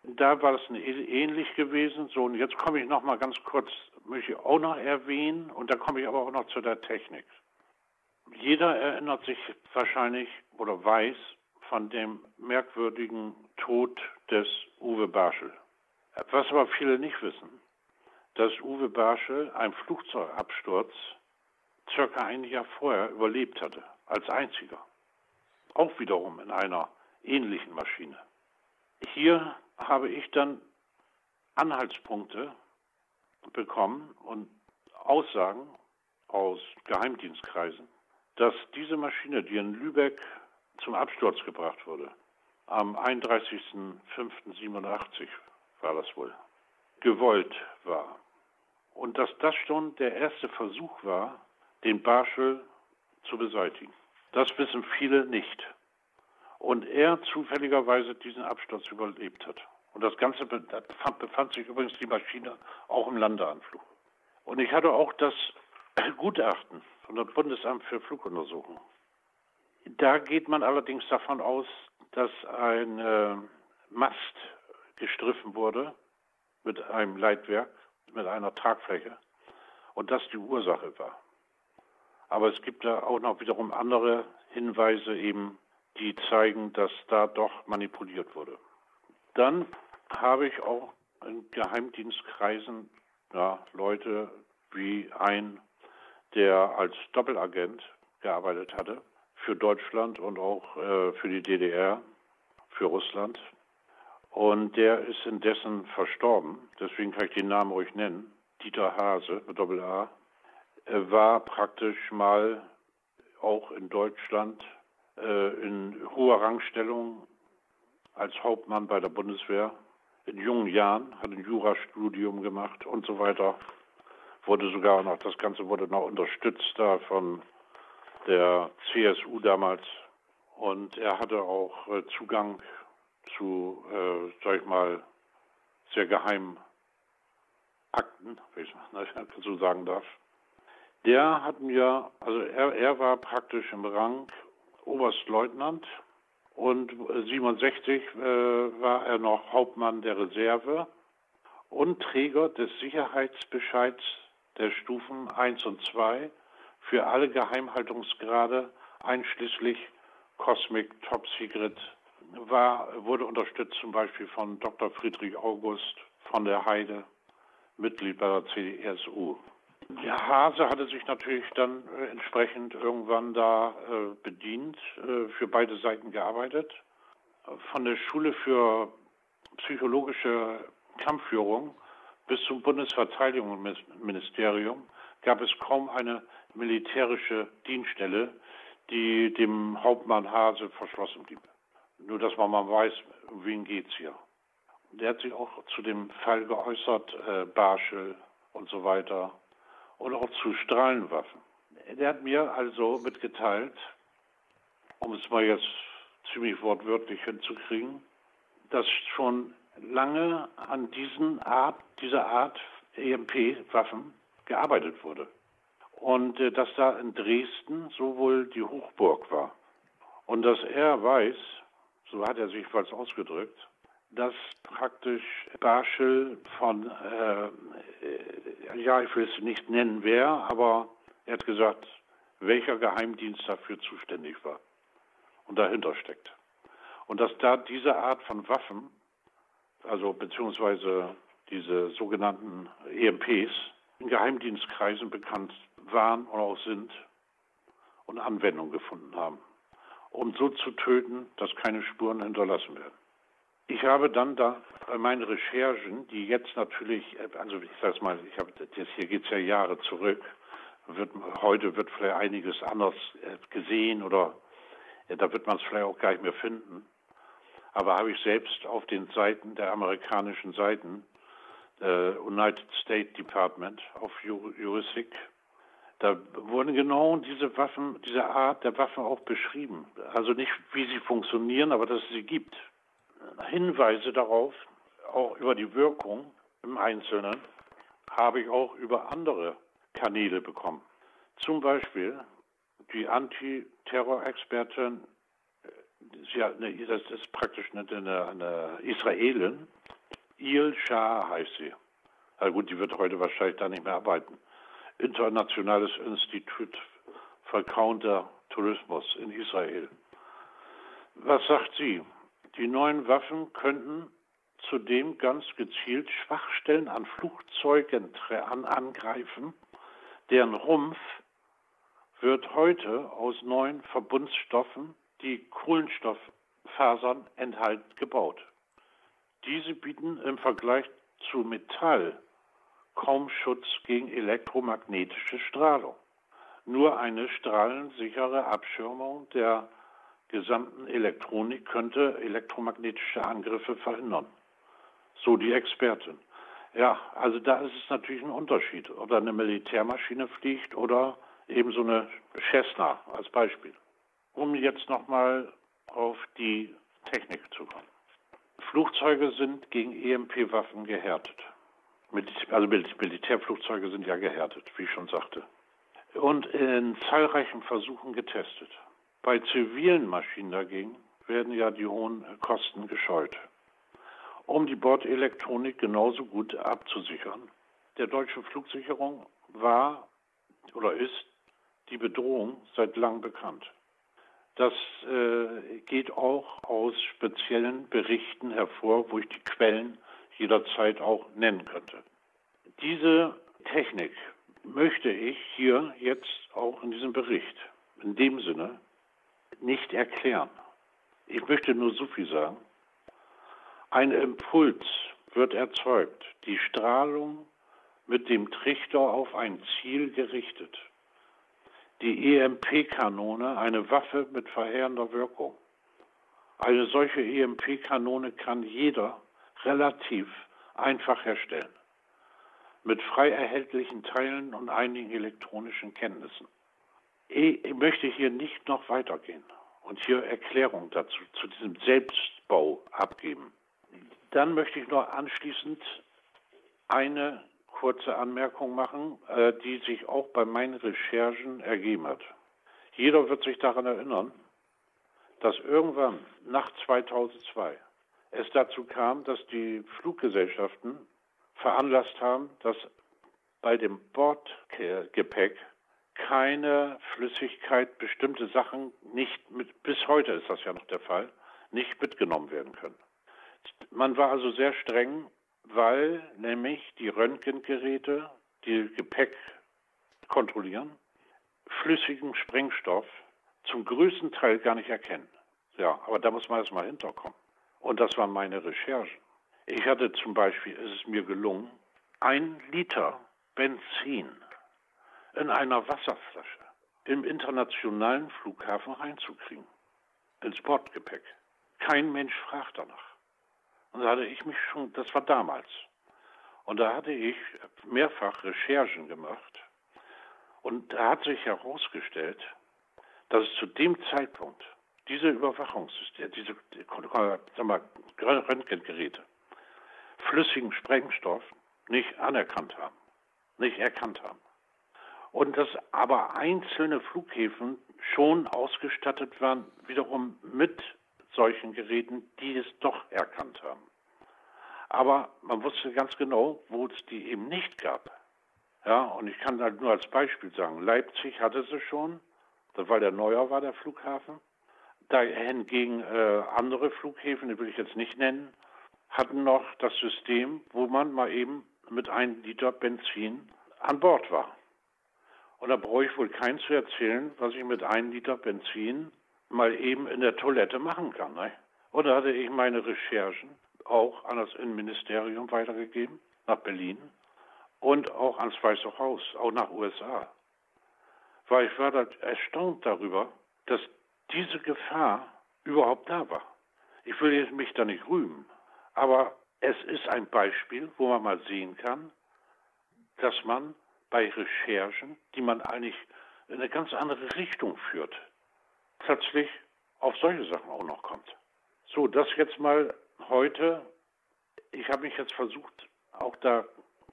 Da war es ähnlich gewesen. So, und jetzt komme ich noch mal ganz kurz, möchte ich auch noch erwähnen, und da komme ich aber auch noch zu der Technik. Jeder erinnert sich wahrscheinlich oder weiß von dem merkwürdigen Tod des Uwe Barschel. Was aber viele nicht wissen, dass Uwe Barschel einen Flugzeugabsturz circa ein Jahr vorher überlebt hatte, als einziger. Auch wiederum in einer ähnlichen Maschine. Hier habe ich dann Anhaltspunkte bekommen und Aussagen aus Geheimdienstkreisen, dass diese Maschine, die in Lübeck zum Absturz gebracht wurde, am 31.05.87 war das wohl, gewollt war. Und dass das schon der erste Versuch war, den Barschel zu beseitigen. Das wissen viele nicht. Und er zufälligerweise diesen Absturz überlebt hat. Und das Ganze befand sich übrigens die Maschine auch im Landeanflug. Und ich hatte auch das Gutachten von dem Bundesamt für Fluguntersuchung. Da geht man allerdings davon aus, dass ein äh, Mast gestriffen wurde mit einem Leitwerk, mit einer Tragfläche und das die Ursache war. Aber es gibt da auch noch wiederum andere Hinweise eben, die zeigen, dass da doch manipuliert wurde. Dann habe ich auch in Geheimdienstkreisen ja, Leute wie ein, der als Doppelagent gearbeitet hatte für Deutschland und auch äh, für die DDR, für Russland. Und der ist indessen verstorben, deswegen kann ich den Namen ruhig nennen. Dieter Hase mit Doppel A war praktisch mal auch in Deutschland in hoher Rangstellung als Hauptmann bei der Bundeswehr. In jungen Jahren hat ein Jurastudium gemacht und so weiter. Wurde sogar noch, das Ganze wurde noch unterstützt da von der CSU damals. Und er hatte auch äh, Zugang zu, äh, sag ich mal, sehr geheimen Akten, wenn ich so sagen darf. Der hat mir, also er, er war praktisch im Rang Oberstleutnant und 67 äh, war er noch Hauptmann der Reserve und Träger des Sicherheitsbescheids der Stufen 1 und 2 für alle Geheimhaltungsgrade einschließlich Cosmic Top Secret war, wurde unterstützt zum Beispiel von Dr. Friedrich August von der Heide, Mitglied bei der CDSU. Der Hase hatte sich natürlich dann äh, entsprechend irgendwann da äh, bedient, äh, für beide Seiten gearbeitet. Von der Schule für psychologische Kampfführung bis zum Bundesverteidigungsministerium gab es kaum eine militärische Dienststelle, die dem Hauptmann Hase verschlossen blieb. Nur, dass man mal weiß, um wen geht's hier. Der hat sich auch zu dem Fall geäußert, äh, Barschel und so weiter und auch zu Strahlenwaffen. Der hat mir also mitgeteilt, um es mal jetzt ziemlich wortwörtlich hinzukriegen, dass schon lange an diesen Art, dieser Art EMP-Waffen gearbeitet wurde. Und äh, dass da in Dresden sowohl die Hochburg war. Und dass er weiß, so hat er sich falsch ausgedrückt, dass praktisch Barschel von, äh, äh, ja, ich will es nicht nennen wer, aber er hat gesagt, welcher Geheimdienst dafür zuständig war und dahinter steckt. Und dass da diese Art von Waffen, also beziehungsweise diese sogenannten EMPs, in Geheimdienstkreisen bekannt waren und auch sind und Anwendung gefunden haben, um so zu töten, dass keine Spuren hinterlassen werden. Ich habe dann da bei meinen Recherchen, die jetzt natürlich, also ich sag's mal, ich habe das hier geht's ja Jahre zurück, wird, heute wird vielleicht einiges anders äh, gesehen oder ja, da wird man es vielleicht auch gar nicht mehr finden. Aber habe ich selbst auf den Seiten der amerikanischen Seiten, äh, United States Department of Juristic, da wurden genau diese Waffen, diese Art der Waffen auch beschrieben. Also nicht, wie sie funktionieren, aber dass es sie gibt. Hinweise darauf, auch über die Wirkung im Einzelnen, habe ich auch über andere Kanäle bekommen. Zum Beispiel die Antiterror-Expertin, das ist praktisch eine, eine Israelin, Il Shah heißt sie. Na gut, die wird heute wahrscheinlich da nicht mehr arbeiten. Internationales Institut für Counter-Tourismus in Israel. Was sagt sie? Die neuen Waffen könnten zudem ganz gezielt Schwachstellen an Flugzeugen angreifen, deren Rumpf wird heute aus neuen Verbundstoffen, die Kohlenstofffasern enthalten, gebaut. Diese bieten im Vergleich zu Metall kaum Schutz gegen elektromagnetische Strahlung. Nur eine strahlensichere Abschirmung der gesamten Elektronik könnte elektromagnetische Angriffe verhindern. So die Expertin. Ja, also da ist es natürlich ein Unterschied, ob da eine Militärmaschine fliegt oder eben so eine Cessna als Beispiel. Um jetzt nochmal auf die Technik zu kommen. Flugzeuge sind gegen EMP-Waffen gehärtet. Also Militärflugzeuge sind ja gehärtet, wie ich schon sagte. Und in zahlreichen Versuchen getestet. Bei zivilen Maschinen dagegen werden ja die hohen Kosten gescheut. Um die Bordelektronik genauso gut abzusichern. Der deutschen Flugsicherung war oder ist die Bedrohung seit langem bekannt. Das äh, geht auch aus speziellen Berichten hervor, wo ich die Quellen jederzeit auch nennen könnte. Diese Technik möchte ich hier jetzt auch in diesem Bericht in dem Sinne nicht erklären. Ich möchte nur so viel sagen. Ein Impuls wird erzeugt, die Strahlung mit dem Trichter auf ein Ziel gerichtet. Die EMP-Kanone, eine Waffe mit verheerender Wirkung. Eine solche EMP-Kanone kann jeder relativ einfach herstellen, mit frei erhältlichen Teilen und einigen elektronischen Kenntnissen. Ich möchte hier nicht noch weitergehen und hier Erklärung dazu, zu diesem Selbstbau abgeben. Dann möchte ich noch anschließend eine kurze Anmerkung machen, äh, die sich auch bei meinen Recherchen ergeben hat. Jeder wird sich daran erinnern, dass irgendwann nach 2002 es dazu kam, dass die Fluggesellschaften veranlasst haben, dass bei dem Bordgepäck keine Flüssigkeit, bestimmte Sachen nicht mit, bis heute ist das ja noch der Fall, nicht mitgenommen werden können. Man war also sehr streng, weil nämlich die Röntgengeräte, die Gepäck kontrollieren, flüssigen Sprengstoff zum größten Teil gar nicht erkennen. Ja, aber da muss man erstmal hinterkommen. Und das waren meine Recherchen. Ich hatte zum Beispiel, ist es mir gelungen, ein Liter Benzin in einer Wasserflasche im internationalen Flughafen reinzukriegen. Ins Bordgepäck. Kein Mensch fragt danach. Und da hatte ich mich schon, das war damals. Und da hatte ich mehrfach Recherchen gemacht. Und da hat sich herausgestellt, dass es zu dem Zeitpunkt diese Überwachungssysteme, diese mal, Röntgengeräte, flüssigen Sprengstoff nicht anerkannt haben, nicht erkannt haben. Und dass aber einzelne Flughäfen schon ausgestattet waren, wiederum mit solchen Geräten, die es doch erkannt haben. Aber man wusste ganz genau, wo es die eben nicht gab. Ja, und ich kann halt nur als Beispiel sagen, Leipzig hatte sie schon, weil der neuer war, der Flughafen. Da hingegen äh, andere Flughäfen, die will ich jetzt nicht nennen, hatten noch das System, wo man mal eben mit einem Liter Benzin an Bord war. Und da brauche ich wohl keinen zu erzählen, was ich mit einem Liter Benzin mal eben in der Toilette machen kann. Ne? Und da hatte ich meine Recherchen auch an das Innenministerium weitergegeben, nach Berlin und auch ans Weiße Haus, auch nach USA. Weil ich war da erstaunt darüber, dass diese Gefahr überhaupt da war. Ich will mich da nicht rühmen, aber es ist ein Beispiel, wo man mal sehen kann, dass man bei Recherchen, die man eigentlich in eine ganz andere Richtung führt, plötzlich auf solche Sachen auch noch kommt. So, das jetzt mal heute. Ich habe mich jetzt versucht, auch da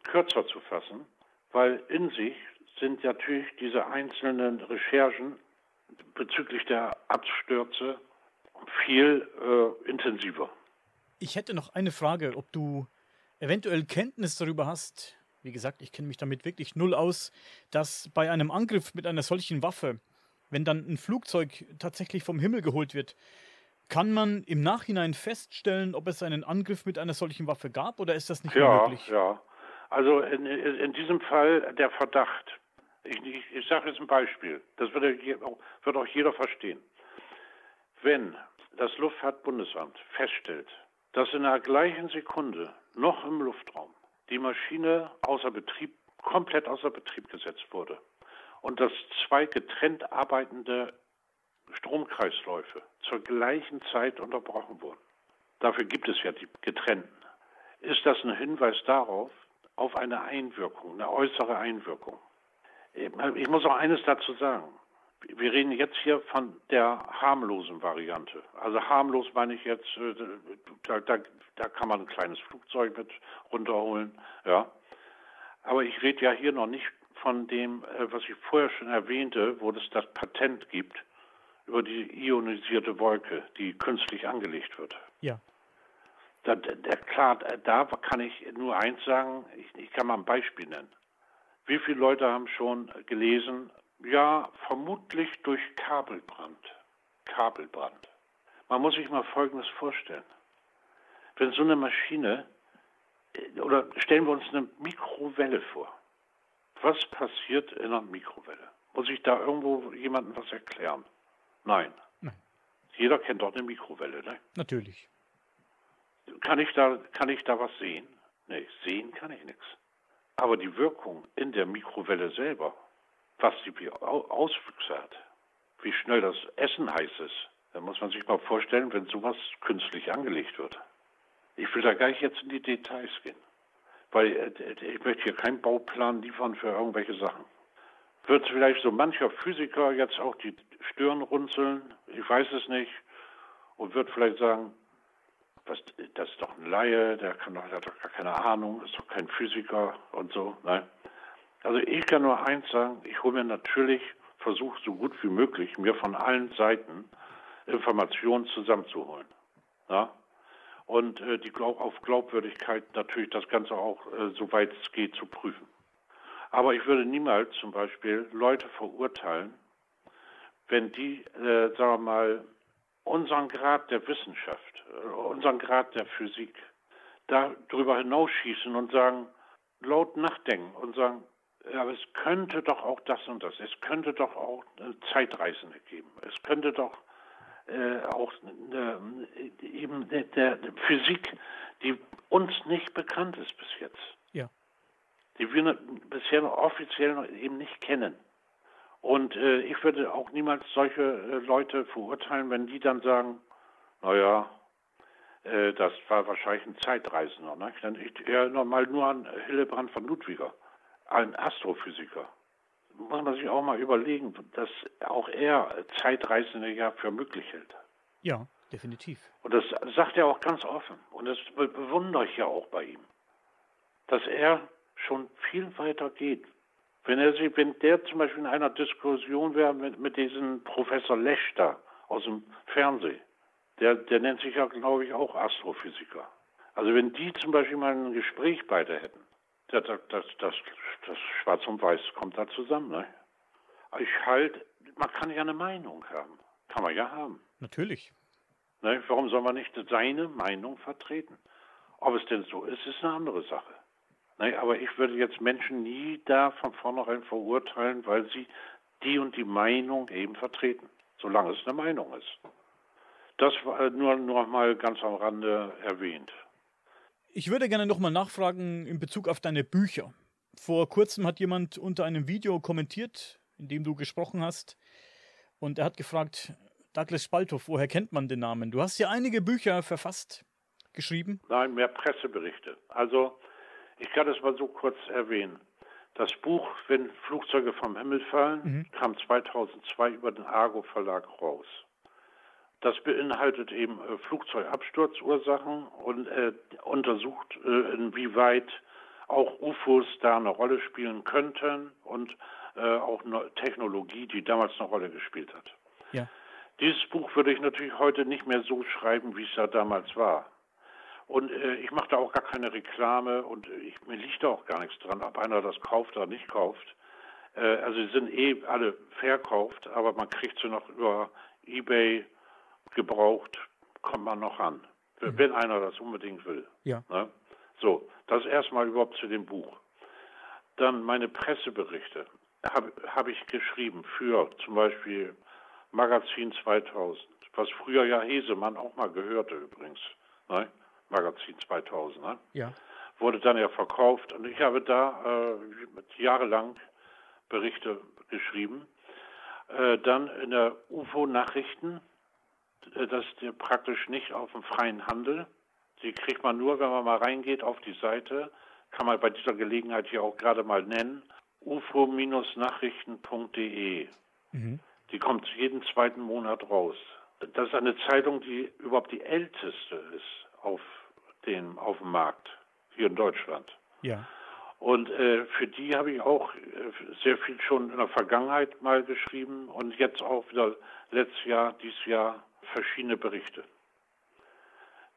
kürzer zu fassen, weil in sich sind natürlich diese einzelnen Recherchen bezüglich der Abstürze viel äh, intensiver. Ich hätte noch eine Frage, ob du eventuell Kenntnis darüber hast, wie gesagt, ich kenne mich damit wirklich null aus, dass bei einem Angriff mit einer solchen Waffe, wenn dann ein Flugzeug tatsächlich vom Himmel geholt wird, kann man im Nachhinein feststellen, ob es einen Angriff mit einer solchen Waffe gab oder ist das nicht ja, möglich? Ja, also in, in diesem Fall der Verdacht. Ich, ich, ich sage jetzt ein Beispiel, das wird, wird auch jeder verstehen. Wenn das Luftfahrtbundesamt feststellt, dass in der gleichen Sekunde noch im Luftraum die Maschine außer Betrieb, komplett außer Betrieb gesetzt wurde und dass zwei getrennt arbeitende Stromkreisläufe zur gleichen Zeit unterbrochen wurden. Dafür gibt es ja die getrennten. Ist das ein Hinweis darauf, auf eine Einwirkung, eine äußere Einwirkung? Ich muss auch eines dazu sagen. Wir reden jetzt hier von der harmlosen Variante. Also harmlos meine ich jetzt, äh, da, da, da kann man ein kleines Flugzeug mit runterholen, ja. Aber ich rede ja hier noch nicht von dem, äh, was ich vorher schon erwähnte, wo es das Patent gibt über die ionisierte Wolke, die künstlich angelegt wird. Ja. Da, der, klar, da kann ich nur eins sagen, ich, ich kann mal ein Beispiel nennen. Wie viele Leute haben schon gelesen, ja, vermutlich durch Kabelbrand. Kabelbrand. Man muss sich mal Folgendes vorstellen. Wenn so eine Maschine, äh, oder stellen wir uns eine Mikrowelle vor. Was passiert in einer Mikrowelle? Muss ich da irgendwo jemandem was erklären? Nein. Nein. Jeder kennt doch eine Mikrowelle, ne? Natürlich. Kann ich da, kann ich da was sehen? Nee, sehen kann ich nichts. Aber die Wirkung in der Mikrowelle selber, was die Auswüchse hat, wie schnell das Essen heiß ist, da muss man sich mal vorstellen, wenn sowas künstlich angelegt wird. Ich will da gar nicht jetzt in die Details gehen, weil äh, ich möchte hier keinen Bauplan liefern für irgendwelche Sachen. Wird vielleicht so mancher Physiker jetzt auch die Stirn runzeln, ich weiß es nicht, und wird vielleicht sagen, was, das ist doch ein Laie, der, kann der hat doch gar keine Ahnung, ist doch kein Physiker und so. Nein. Also ich kann nur eins sagen, ich hole mir natürlich, versuche so gut wie möglich, mir von allen Seiten Informationen zusammenzuholen. Ja? Und äh, die Glaub auf Glaubwürdigkeit natürlich das Ganze auch, äh, soweit es geht, zu prüfen. Aber ich würde niemals zum Beispiel Leute verurteilen, wenn die, äh, sagen wir mal, unseren Grad der Wissenschaft, äh, unseren Grad der Physik darüber hinausschießen und sagen, laut nachdenken und sagen, aber es könnte doch auch das und das, es könnte doch auch Zeitreisende geben, es könnte doch äh, auch äh, eben der, der, Physik, die uns nicht bekannt ist bis jetzt. Ja. Die wir bisher offiziell noch eben nicht kennen. Und äh, ich würde auch niemals solche äh, Leute verurteilen, wenn die dann sagen, naja, Äh, das war wahrscheinlich ein Zeitreisender. Ne? Ich erinnere mal nur an Hillebrand von Ludwiger, ein Astrophysiker. Muss man sich auch mal überlegen, dass auch er Zeitreisende ja für möglich hält. Ja, definitiv. Und das sagt er auch ganz offen. Und das bewundere ich ja auch bei ihm. Dass er schon viel weiter geht. Wenn er sich, wenn der zum Beispiel in einer Diskussion wäre mit, mit diesem Professor Lechter aus dem Fernsehen, der, der nennt sich ja, glaube ich, auch Astrophysiker. Also wenn die zum Beispiel mal ein Gespräch beide hätten, das, das, das, das, das Schwarz und Weiß kommt da zusammen. Ne? Ich halt, man kann ja eine Meinung haben. Kann man ja haben. Natürlich. Ne? Warum soll man nicht seine Meinung vertreten? Ob es denn so ist, ist eine andere Sache. Ne? Aber ich würde jetzt Menschen nie da von vornherein verurteilen, weil sie die und die Meinung eben vertreten, solange es eine Meinung ist. Das war nur, nur mal ganz am Rande erwähnt. Ich würde gerne nochmal nachfragen in Bezug auf deine Bücher. Vor kurzem hat jemand unter einem Video kommentiert, in dem du gesprochen hast, und er hat gefragt, Douglas Spalthoff, woher kennt man den Namen? Du hast ja einige Bücher verfasst, geschrieben. Nein, mehr Presseberichte. Also, ich kann es mal so kurz erwähnen. Das Buch Wenn Flugzeuge vom Himmel fallen mhm. kam 2002 über den Argo Verlag raus. Das beinhaltet eben äh, Flugzeugabsturzursachen und äh, untersucht, äh, inwieweit auch UFOs da eine Rolle spielen könnten und äh, auch eine Technologie, die damals eine Rolle gespielt hat. Ja. Dieses Buch würde ich natürlich heute nicht mehr so schreiben, wie es da damals war. Und äh, ich mache da auch gar keine Reklame und ich, mir liegt da auch gar nichts dran, ob einer das kauft oder nicht kauft. Äh, also sie sind eh alle verkauft, aber man kriegt sie noch über eBay gebraucht, kommt man noch an. Mhm. Wenn einer das unbedingt will. Ja. Ne? So, das erstmal überhaupt zu dem Buch. Dann meine Presseberichte habe hab ich geschrieben für zum Beispiel Magazin 2000, was früher ja Hesemann auch mal gehörte übrigens. Ne? Magazin 2000. Ne? Ja. Wurde dann ja verkauft und ich habe da äh, jahrelang Berichte geschrieben. Äh, dann in der UFO-Nachrichten das ist praktisch nicht auf dem freien Handel. Die kriegt man nur, wenn man mal reingeht auf die Seite. Kann man bei dieser Gelegenheit hier auch gerade mal nennen. ufo-nachrichten.de. Mhm. Die kommt jeden zweiten Monat raus. Das ist eine Zeitung, die überhaupt die älteste ist auf dem, auf dem Markt hier in Deutschland. Ja. Und äh, für die habe ich auch äh, sehr viel schon in der Vergangenheit mal geschrieben und jetzt auch wieder letztes Jahr, dieses Jahr verschiedene Berichte.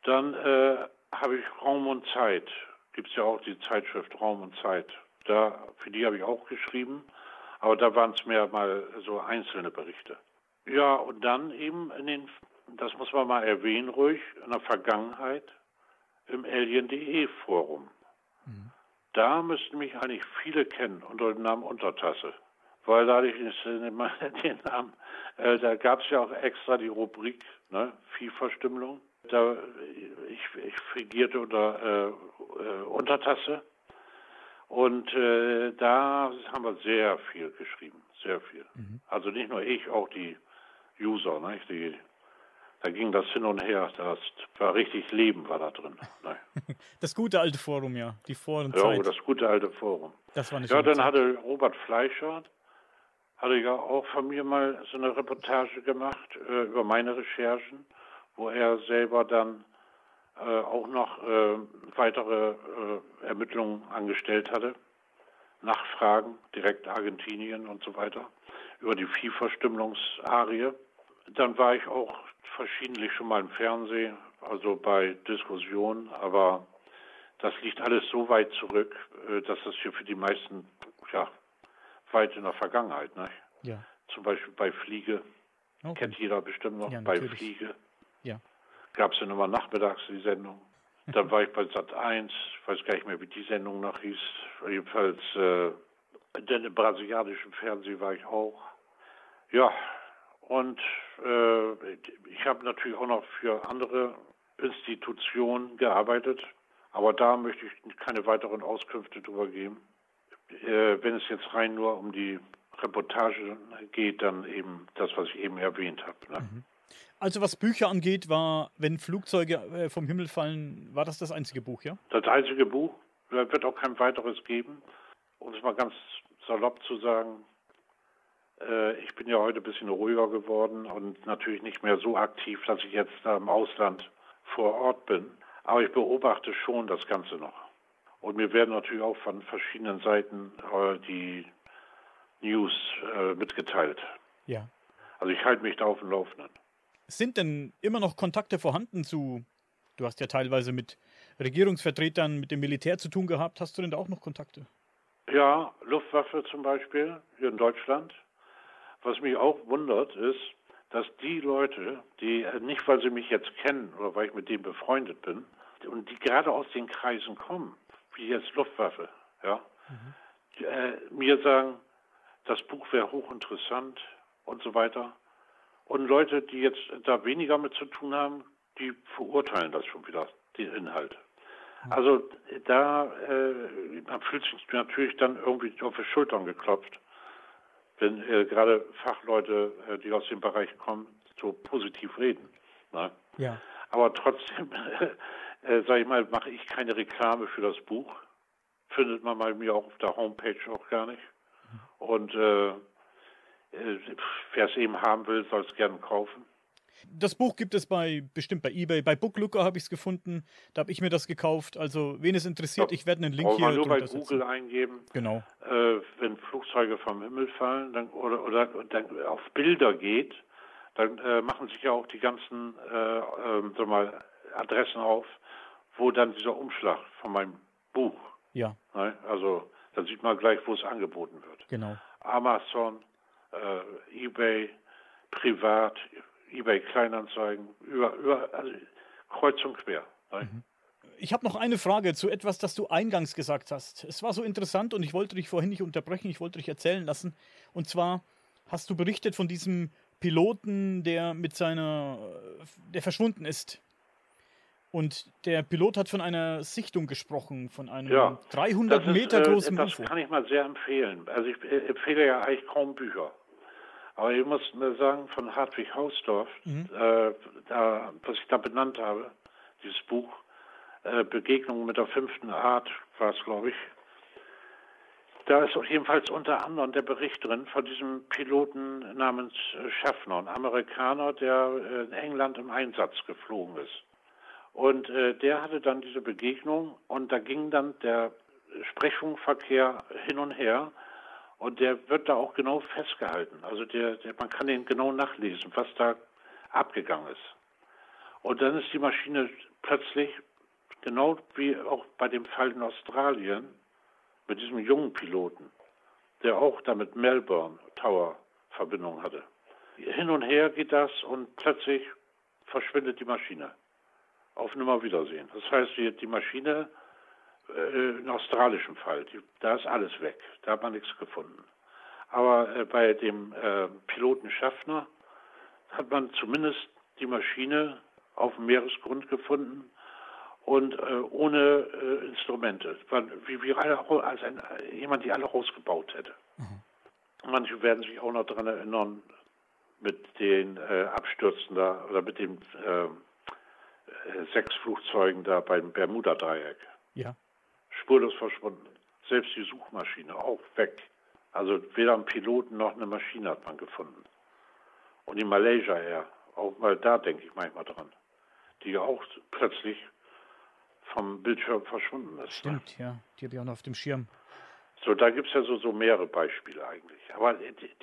Dann äh, habe ich Raum und Zeit. Gibt es ja auch die Zeitschrift Raum und Zeit. Da, für die habe ich auch geschrieben, aber da waren es mehr mal so einzelne Berichte. Ja, und dann eben in den, das muss man mal erwähnen ruhig, in der Vergangenheit im Alien.de Forum. Mhm. Da müssten mich eigentlich viele kennen unter dem Namen Untertasse weil dadurch ist äh, den Namen, äh, da gab es ja auch extra die Rubrik ne, Viehverstümmelung. Da, ich, ich fingierte unter äh, äh, Untertasse und äh, da haben wir sehr viel geschrieben, sehr viel. Mhm. Also nicht nur ich, auch die User, ne, die, da ging das hin und her, das war richtig Leben war da drin. Ne. Das gute alte Forum, ja, die Foren. Ja, das gute alte Forum. Das war nicht Ja, dann Zeit. hatte Robert Fleischer, hatte ja auch von mir mal so eine Reportage gemacht äh, über meine Recherchen, wo er selber dann äh, auch noch äh, weitere äh, Ermittlungen angestellt hatte, Nachfragen, direkt Argentinien und so weiter, über die Viehverstümmelungsarie. Dann war ich auch verschiedentlich schon mal im Fernsehen, also bei Diskussionen, aber das liegt alles so weit zurück, äh, dass das hier für die meisten ja, weit in der Vergangenheit. Ne? Ja. Zum Beispiel bei Fliege, okay. kennt jeder bestimmt noch, ja, bei Fliege. Ja. Gab es dann immer nachmittags die Sendung. Dann war ich bei Sat 1, weiß gar nicht mehr, wie die Sendung noch hieß. Jedenfalls, äh, denn im brasilianischen Fernsehen war ich auch. Ja, und äh, ich habe natürlich auch noch für andere Institutionen gearbeitet, aber da möchte ich keine weiteren Auskünfte drüber geben äh, wenn es jetzt rein nur um die Reportage geht, dann eben das, was ich eben erwähnt habe. Ne? Mhm. Also was Bücher angeht, war, wenn Flugzeuge äh, vom Himmel fallen, war das das einzige Buch, ja? Das einzige Buch. Da wird auch kein weiteres geben. Um es mal ganz salopp zu sagen, äh, ich bin ja heute ein bisschen ruhiger geworden und natürlich nicht mehr so aktiv, dass ich jetzt da im Ausland vor Ort bin. Aber ich beobachte schon das Ganze noch. Und mir werden natürlich auch von verschiedenen Seiten äh, die News äh, mitgeteilt. Ja. Also ich halte mich da auf dem Laufenden. Sind denn immer noch Kontakte vorhanden zu, du hast ja teilweise mit Regierungsvertretern, mit dem Militär zu tun gehabt, hast du denn da auch noch Kontakte? Ja, Luftwaffe zum Beispiel hier in Deutschland. Was mich auch wundert, ist, dass die Leute, die äh, nicht, weil sie mich jetzt kennen oder weil ich mit denen befreundet bin, und die gerade aus den Kreisen kommen, wie jetzt Luftwaffe, ja, mhm. äh, mir sagen, das Buch wäre hochinteressant und so weiter. Und Leute, die jetzt da weniger mit zu tun haben, die verurteilen das schon wieder, den Inhalt. Mhm. Also da, äh, man fühlt sich natürlich dann irgendwie auf die Schultern geklopft, wenn äh, gerade Fachleute, äh, die aus dem Bereich kommen, so positiv reden. Ne? Ja. Aber trotzdem, äh, sage ich mal, mache ich keine Reklame für das Buch. Findet man bei mir auch auf der Homepage auch gar nicht. Und äh, äh wer es eben haben will, soll es gerne kaufen. Das Buch gibt es bei bestimmt bei eBay, bei Booklooker habe ich es gefunden. Da habe ich mir das gekauft. Also wen es interessiert, ja, ich werde einen Link hier. Man nur bei Google setzen. eingeben. Genau. Äh, wenn Flugzeuge vom Himmel fallen, dann, oder, oder dann auf Bilder geht, dann äh, machen sich ja auch die ganzen äh, äh, mal, Adressen auf, wo dann dieser Umschlag von meinem Buch. Ja. Ne? Also dann sieht man gleich, wo es angeboten wird. Genau. Amazon, äh, eBay, privat, eBay Kleinanzeigen, über, über also kreuz und quer. Ne? Mhm. Ich habe noch eine Frage zu etwas, das du eingangs gesagt hast. Es war so interessant und ich wollte dich vorhin nicht unterbrechen, ich wollte dich erzählen lassen. Und zwar hast du berichtet von diesem Piloten, der mit seiner, der verschwunden ist. Und der Pilot hat von einer Sichtung gesprochen, von einem ja, 300 Meter ist, äh, großen Das kann ich mal sehr empfehlen. Also ich äh, empfehle ja eigentlich kaum Bücher. Aber ich muss sagen, von Hartwig Hausdorff, mhm. äh, da, was ich da benannt habe, dieses Buch, äh, Begegnung mit der fünften Art war es, glaube ich, da ist jedenfalls unter anderem der Bericht drin von diesem Piloten namens äh, Schaffner, ein Amerikaner, der äh, in England im Einsatz geflogen ist. Und äh, der hatte dann diese Begegnung und da ging dann der Sprechfunkverkehr hin und her und der wird da auch genau festgehalten. Also der, der, man kann den genau nachlesen, was da abgegangen ist. Und dann ist die Maschine plötzlich, genau wie auch bei dem Fall in Australien, mit diesem jungen Piloten, der auch da mit Melbourne Tower Verbindung hatte. Hin und her geht das und plötzlich verschwindet die Maschine auf Nimmerwiedersehen. Das heißt, die, die Maschine, äh, im australischen Fall, die, da ist alles weg. Da hat man nichts gefunden. Aber äh, bei dem äh, Piloten Schaffner hat man zumindest die Maschine auf dem Meeresgrund gefunden und äh, ohne äh, Instrumente. Wie, wie als ein, jemand, die alle rausgebaut hätte. Mhm. Manche werden sich auch noch daran erinnern, mit den äh, Abstürzen da oder mit dem äh, sechs Flugzeugen da beim Bermuda-Dreieck. Ja. Spurlos verschwunden. Selbst die Suchmaschine auch weg. Also weder ein Piloten noch eine Maschine hat man gefunden. Und die Malaysia Air, auch mal da denke ich manchmal dran, die auch plötzlich vom Bildschirm verschwunden ist. Ne? Stimmt, ne? ja. Die habe ich auch noch auf dem Schirm. So, da gibt es ja so, so mehrere Beispiele eigentlich. Aber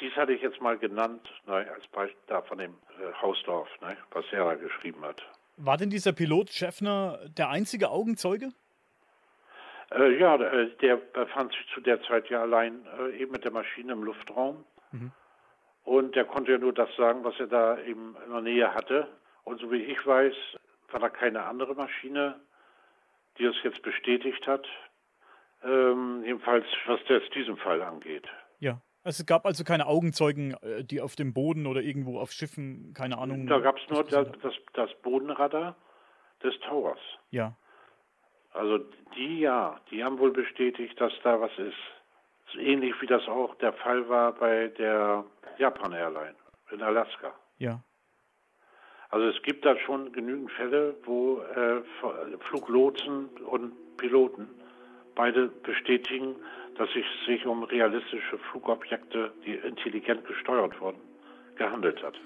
dies hatte ich jetzt mal genannt, ne, als Beispiel da von dem äh, Hausdorf, ne, was er da geschrieben hat. War denn dieser Pilot Schäffner der einzige Augenzeuge? Äh, ja, äh, der befand sich zu der Zeit ja allein äh, eben mit der Maschine im Luftraum. Mhm. Und der konnte ja nur das sagen, was er da eben in der Nähe hatte. Und so wie ich weiß, war da keine andere Maschine, die es jetzt bestätigt hat. Ähm, jedenfalls, was das diesem Fall angeht. Ja. Es gab also keine Augenzeugen, äh, die auf dem Boden oder irgendwo auf Schiffen, keine Ahnung. Da gab es nur das, das, das, Bodenradar des Towers. Ja. Also die ja, die haben wohl bestätigt, dass da was ist. So ähnlich wie das auch der Fall war bei der Japan Airline in Alaska. Ja. Also es gibt da schon genügend Fälle, wo äh, Fluglotsen und Piloten beide bestätigen, dass es sich um realistische Flugobjekte, die intelligent gesteuert wurden, gehandelt hat.